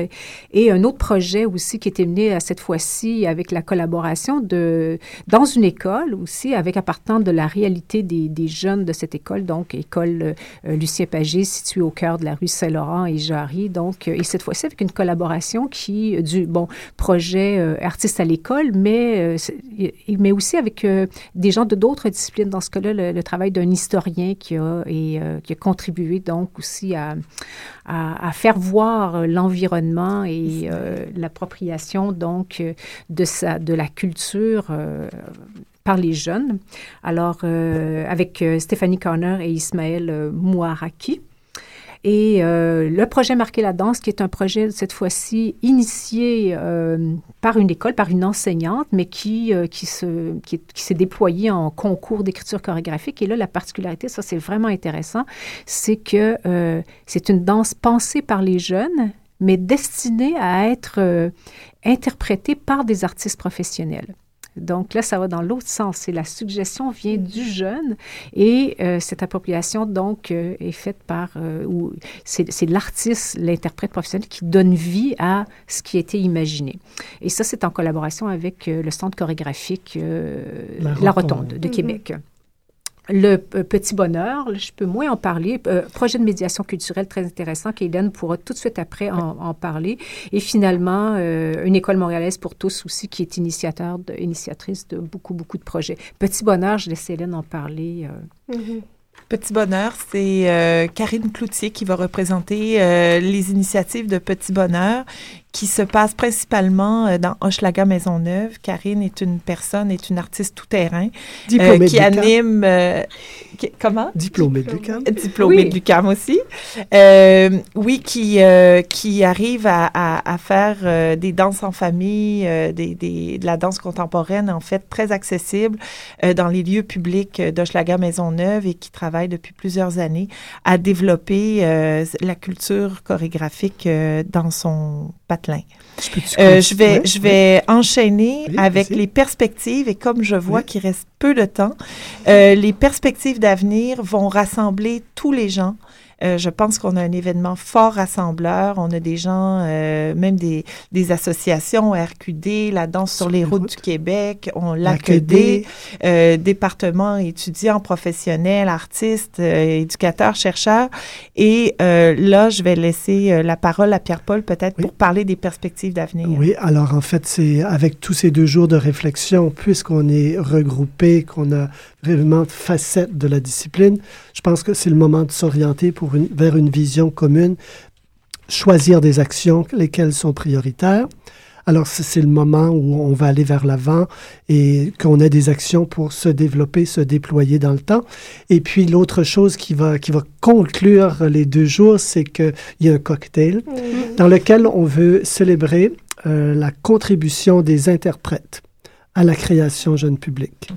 Et un autre projet aussi qui était mené à cette fois-ci avec la collaboration de dans une école aussi avec appartenant de la réalité des, jeunes de cette école. Donc école euh, Lucien Pagé située au cœur de la rue Saint-Laurent et Jarry. Donc euh, et cette fois-ci avec une collaboration qui euh, du bon projet euh, artiste à l'école mais mais aussi avec des gens de d'autres disciplines. Dans ce cas-là le, travail d'un historien qui a et qui a contribué donc aussi à à, à faire voir euh, l'environnement et euh, l'appropriation donc euh, de sa de la culture euh, par les jeunes. Alors avec Stéphanie Corner et Ismaël Mouaraki. Et euh, le projet Marquer la danse, qui est un projet cette fois-ci initié euh, par une école, par une enseignante, mais qui, euh, qui, se, qui, qui s'est déployé en concours d'écriture chorégraphique. Et là, la particularité, ça c'est vraiment intéressant, c'est que euh, c'est une danse pensée par les jeunes, mais destinée à être interprétée par des artistes professionnels. Donc là, ça va dans l'autre sens. Et la suggestion vient du jeune et euh, cette appropriation, donc, euh, est faite par... euh, ou c'est c'est l'artiste, l'interprète professionnel qui donne vie à ce qui a été imaginé. Et ça, c'est en collaboration avec euh, le Centre chorégraphique euh, La La, Rotonde. Rotonde de Mhm. Québec. Le petit bonheur, je peux moins en parler. Euh, projet de médiation culturelle très intéressant qu'Hélène pourra tout de suite après en, en parler. Et finalement, euh, une école montréalaise pour tous aussi qui est initiateur de, initiatrice de beaucoup, beaucoup de projets. Petit bonheur, je laisse Hélène en parler. euh. Mhm. Petit Bonheur, c'est euh, Karine Cloutier qui va représenter euh, les initiatives de Petit Bonheur qui se passent principalement euh, dans Hochelaga Maisonneuve. Karine est une personne, est une artiste tout-terrain Diplômée qui anime... euh, qui- comment? Diplômé de l'UQAM. Diplômée Oui. de l'UQAM aussi. Euh, oui, qui, euh, qui arrive à, à- à faire euh, des danses en famille, euh, des, des- de la danse contemporaine, en fait, très accessible euh, dans les lieux publics euh, d'Hochelaga Maisonneuve et qui travaille depuis plusieurs années à développer euh, la culture chorégraphique euh, dans son patelin. Euh, je vais, je vais enchaîner Oui, avec les perspectives et comme je vois qu'il reste peu de temps, euh, les perspectives d'avenir vont rassembler tous les gens. Euh, je pense qu'on a un événement fort rassembleur. On a des gens, euh, même des, des associations, RQD, la danse sur les routes du Québec, on l'AQD, euh, département étudiants, professionnels, artistes, euh, éducateurs, chercheurs. Et là, je vais laisser la parole à Pierre-Paul peut-être pour parler des perspectives d'avenir. Oui, alors en fait, c'est avec tous ces deux jours de réflexion, puisqu'on est regroupé, qu'on a vraiment facettes de la discipline, je pense que c'est le moment de s'orienter pour une, vers une vision commune, choisir des actions, lesquelles sont prioritaires. Alors, c'est c'est le moment où on va aller vers l'avant et qu'on a des actions pour se développer, se déployer dans le temps. Et puis, l'autre chose qui va, qui va conclure les deux jours, c'est qu'il y a un cocktail dans lequel on veut célébrer euh, la contribution des interprètes à la création jeune public.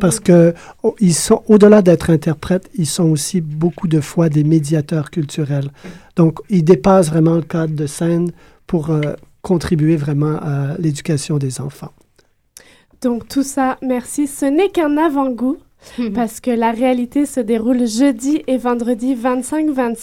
Parce que oh, ils sont au-delà d'être interprètes, ils sont aussi beaucoup de fois des médiateurs culturels. Donc, ils dépassent vraiment le cadre de scène pour euh, contribuer vraiment à l'éducation des enfants. Donc tout ça, merci. Ce n'est qu'un avant-goût parce que la réalité se déroule jeudi et vendredi 25-26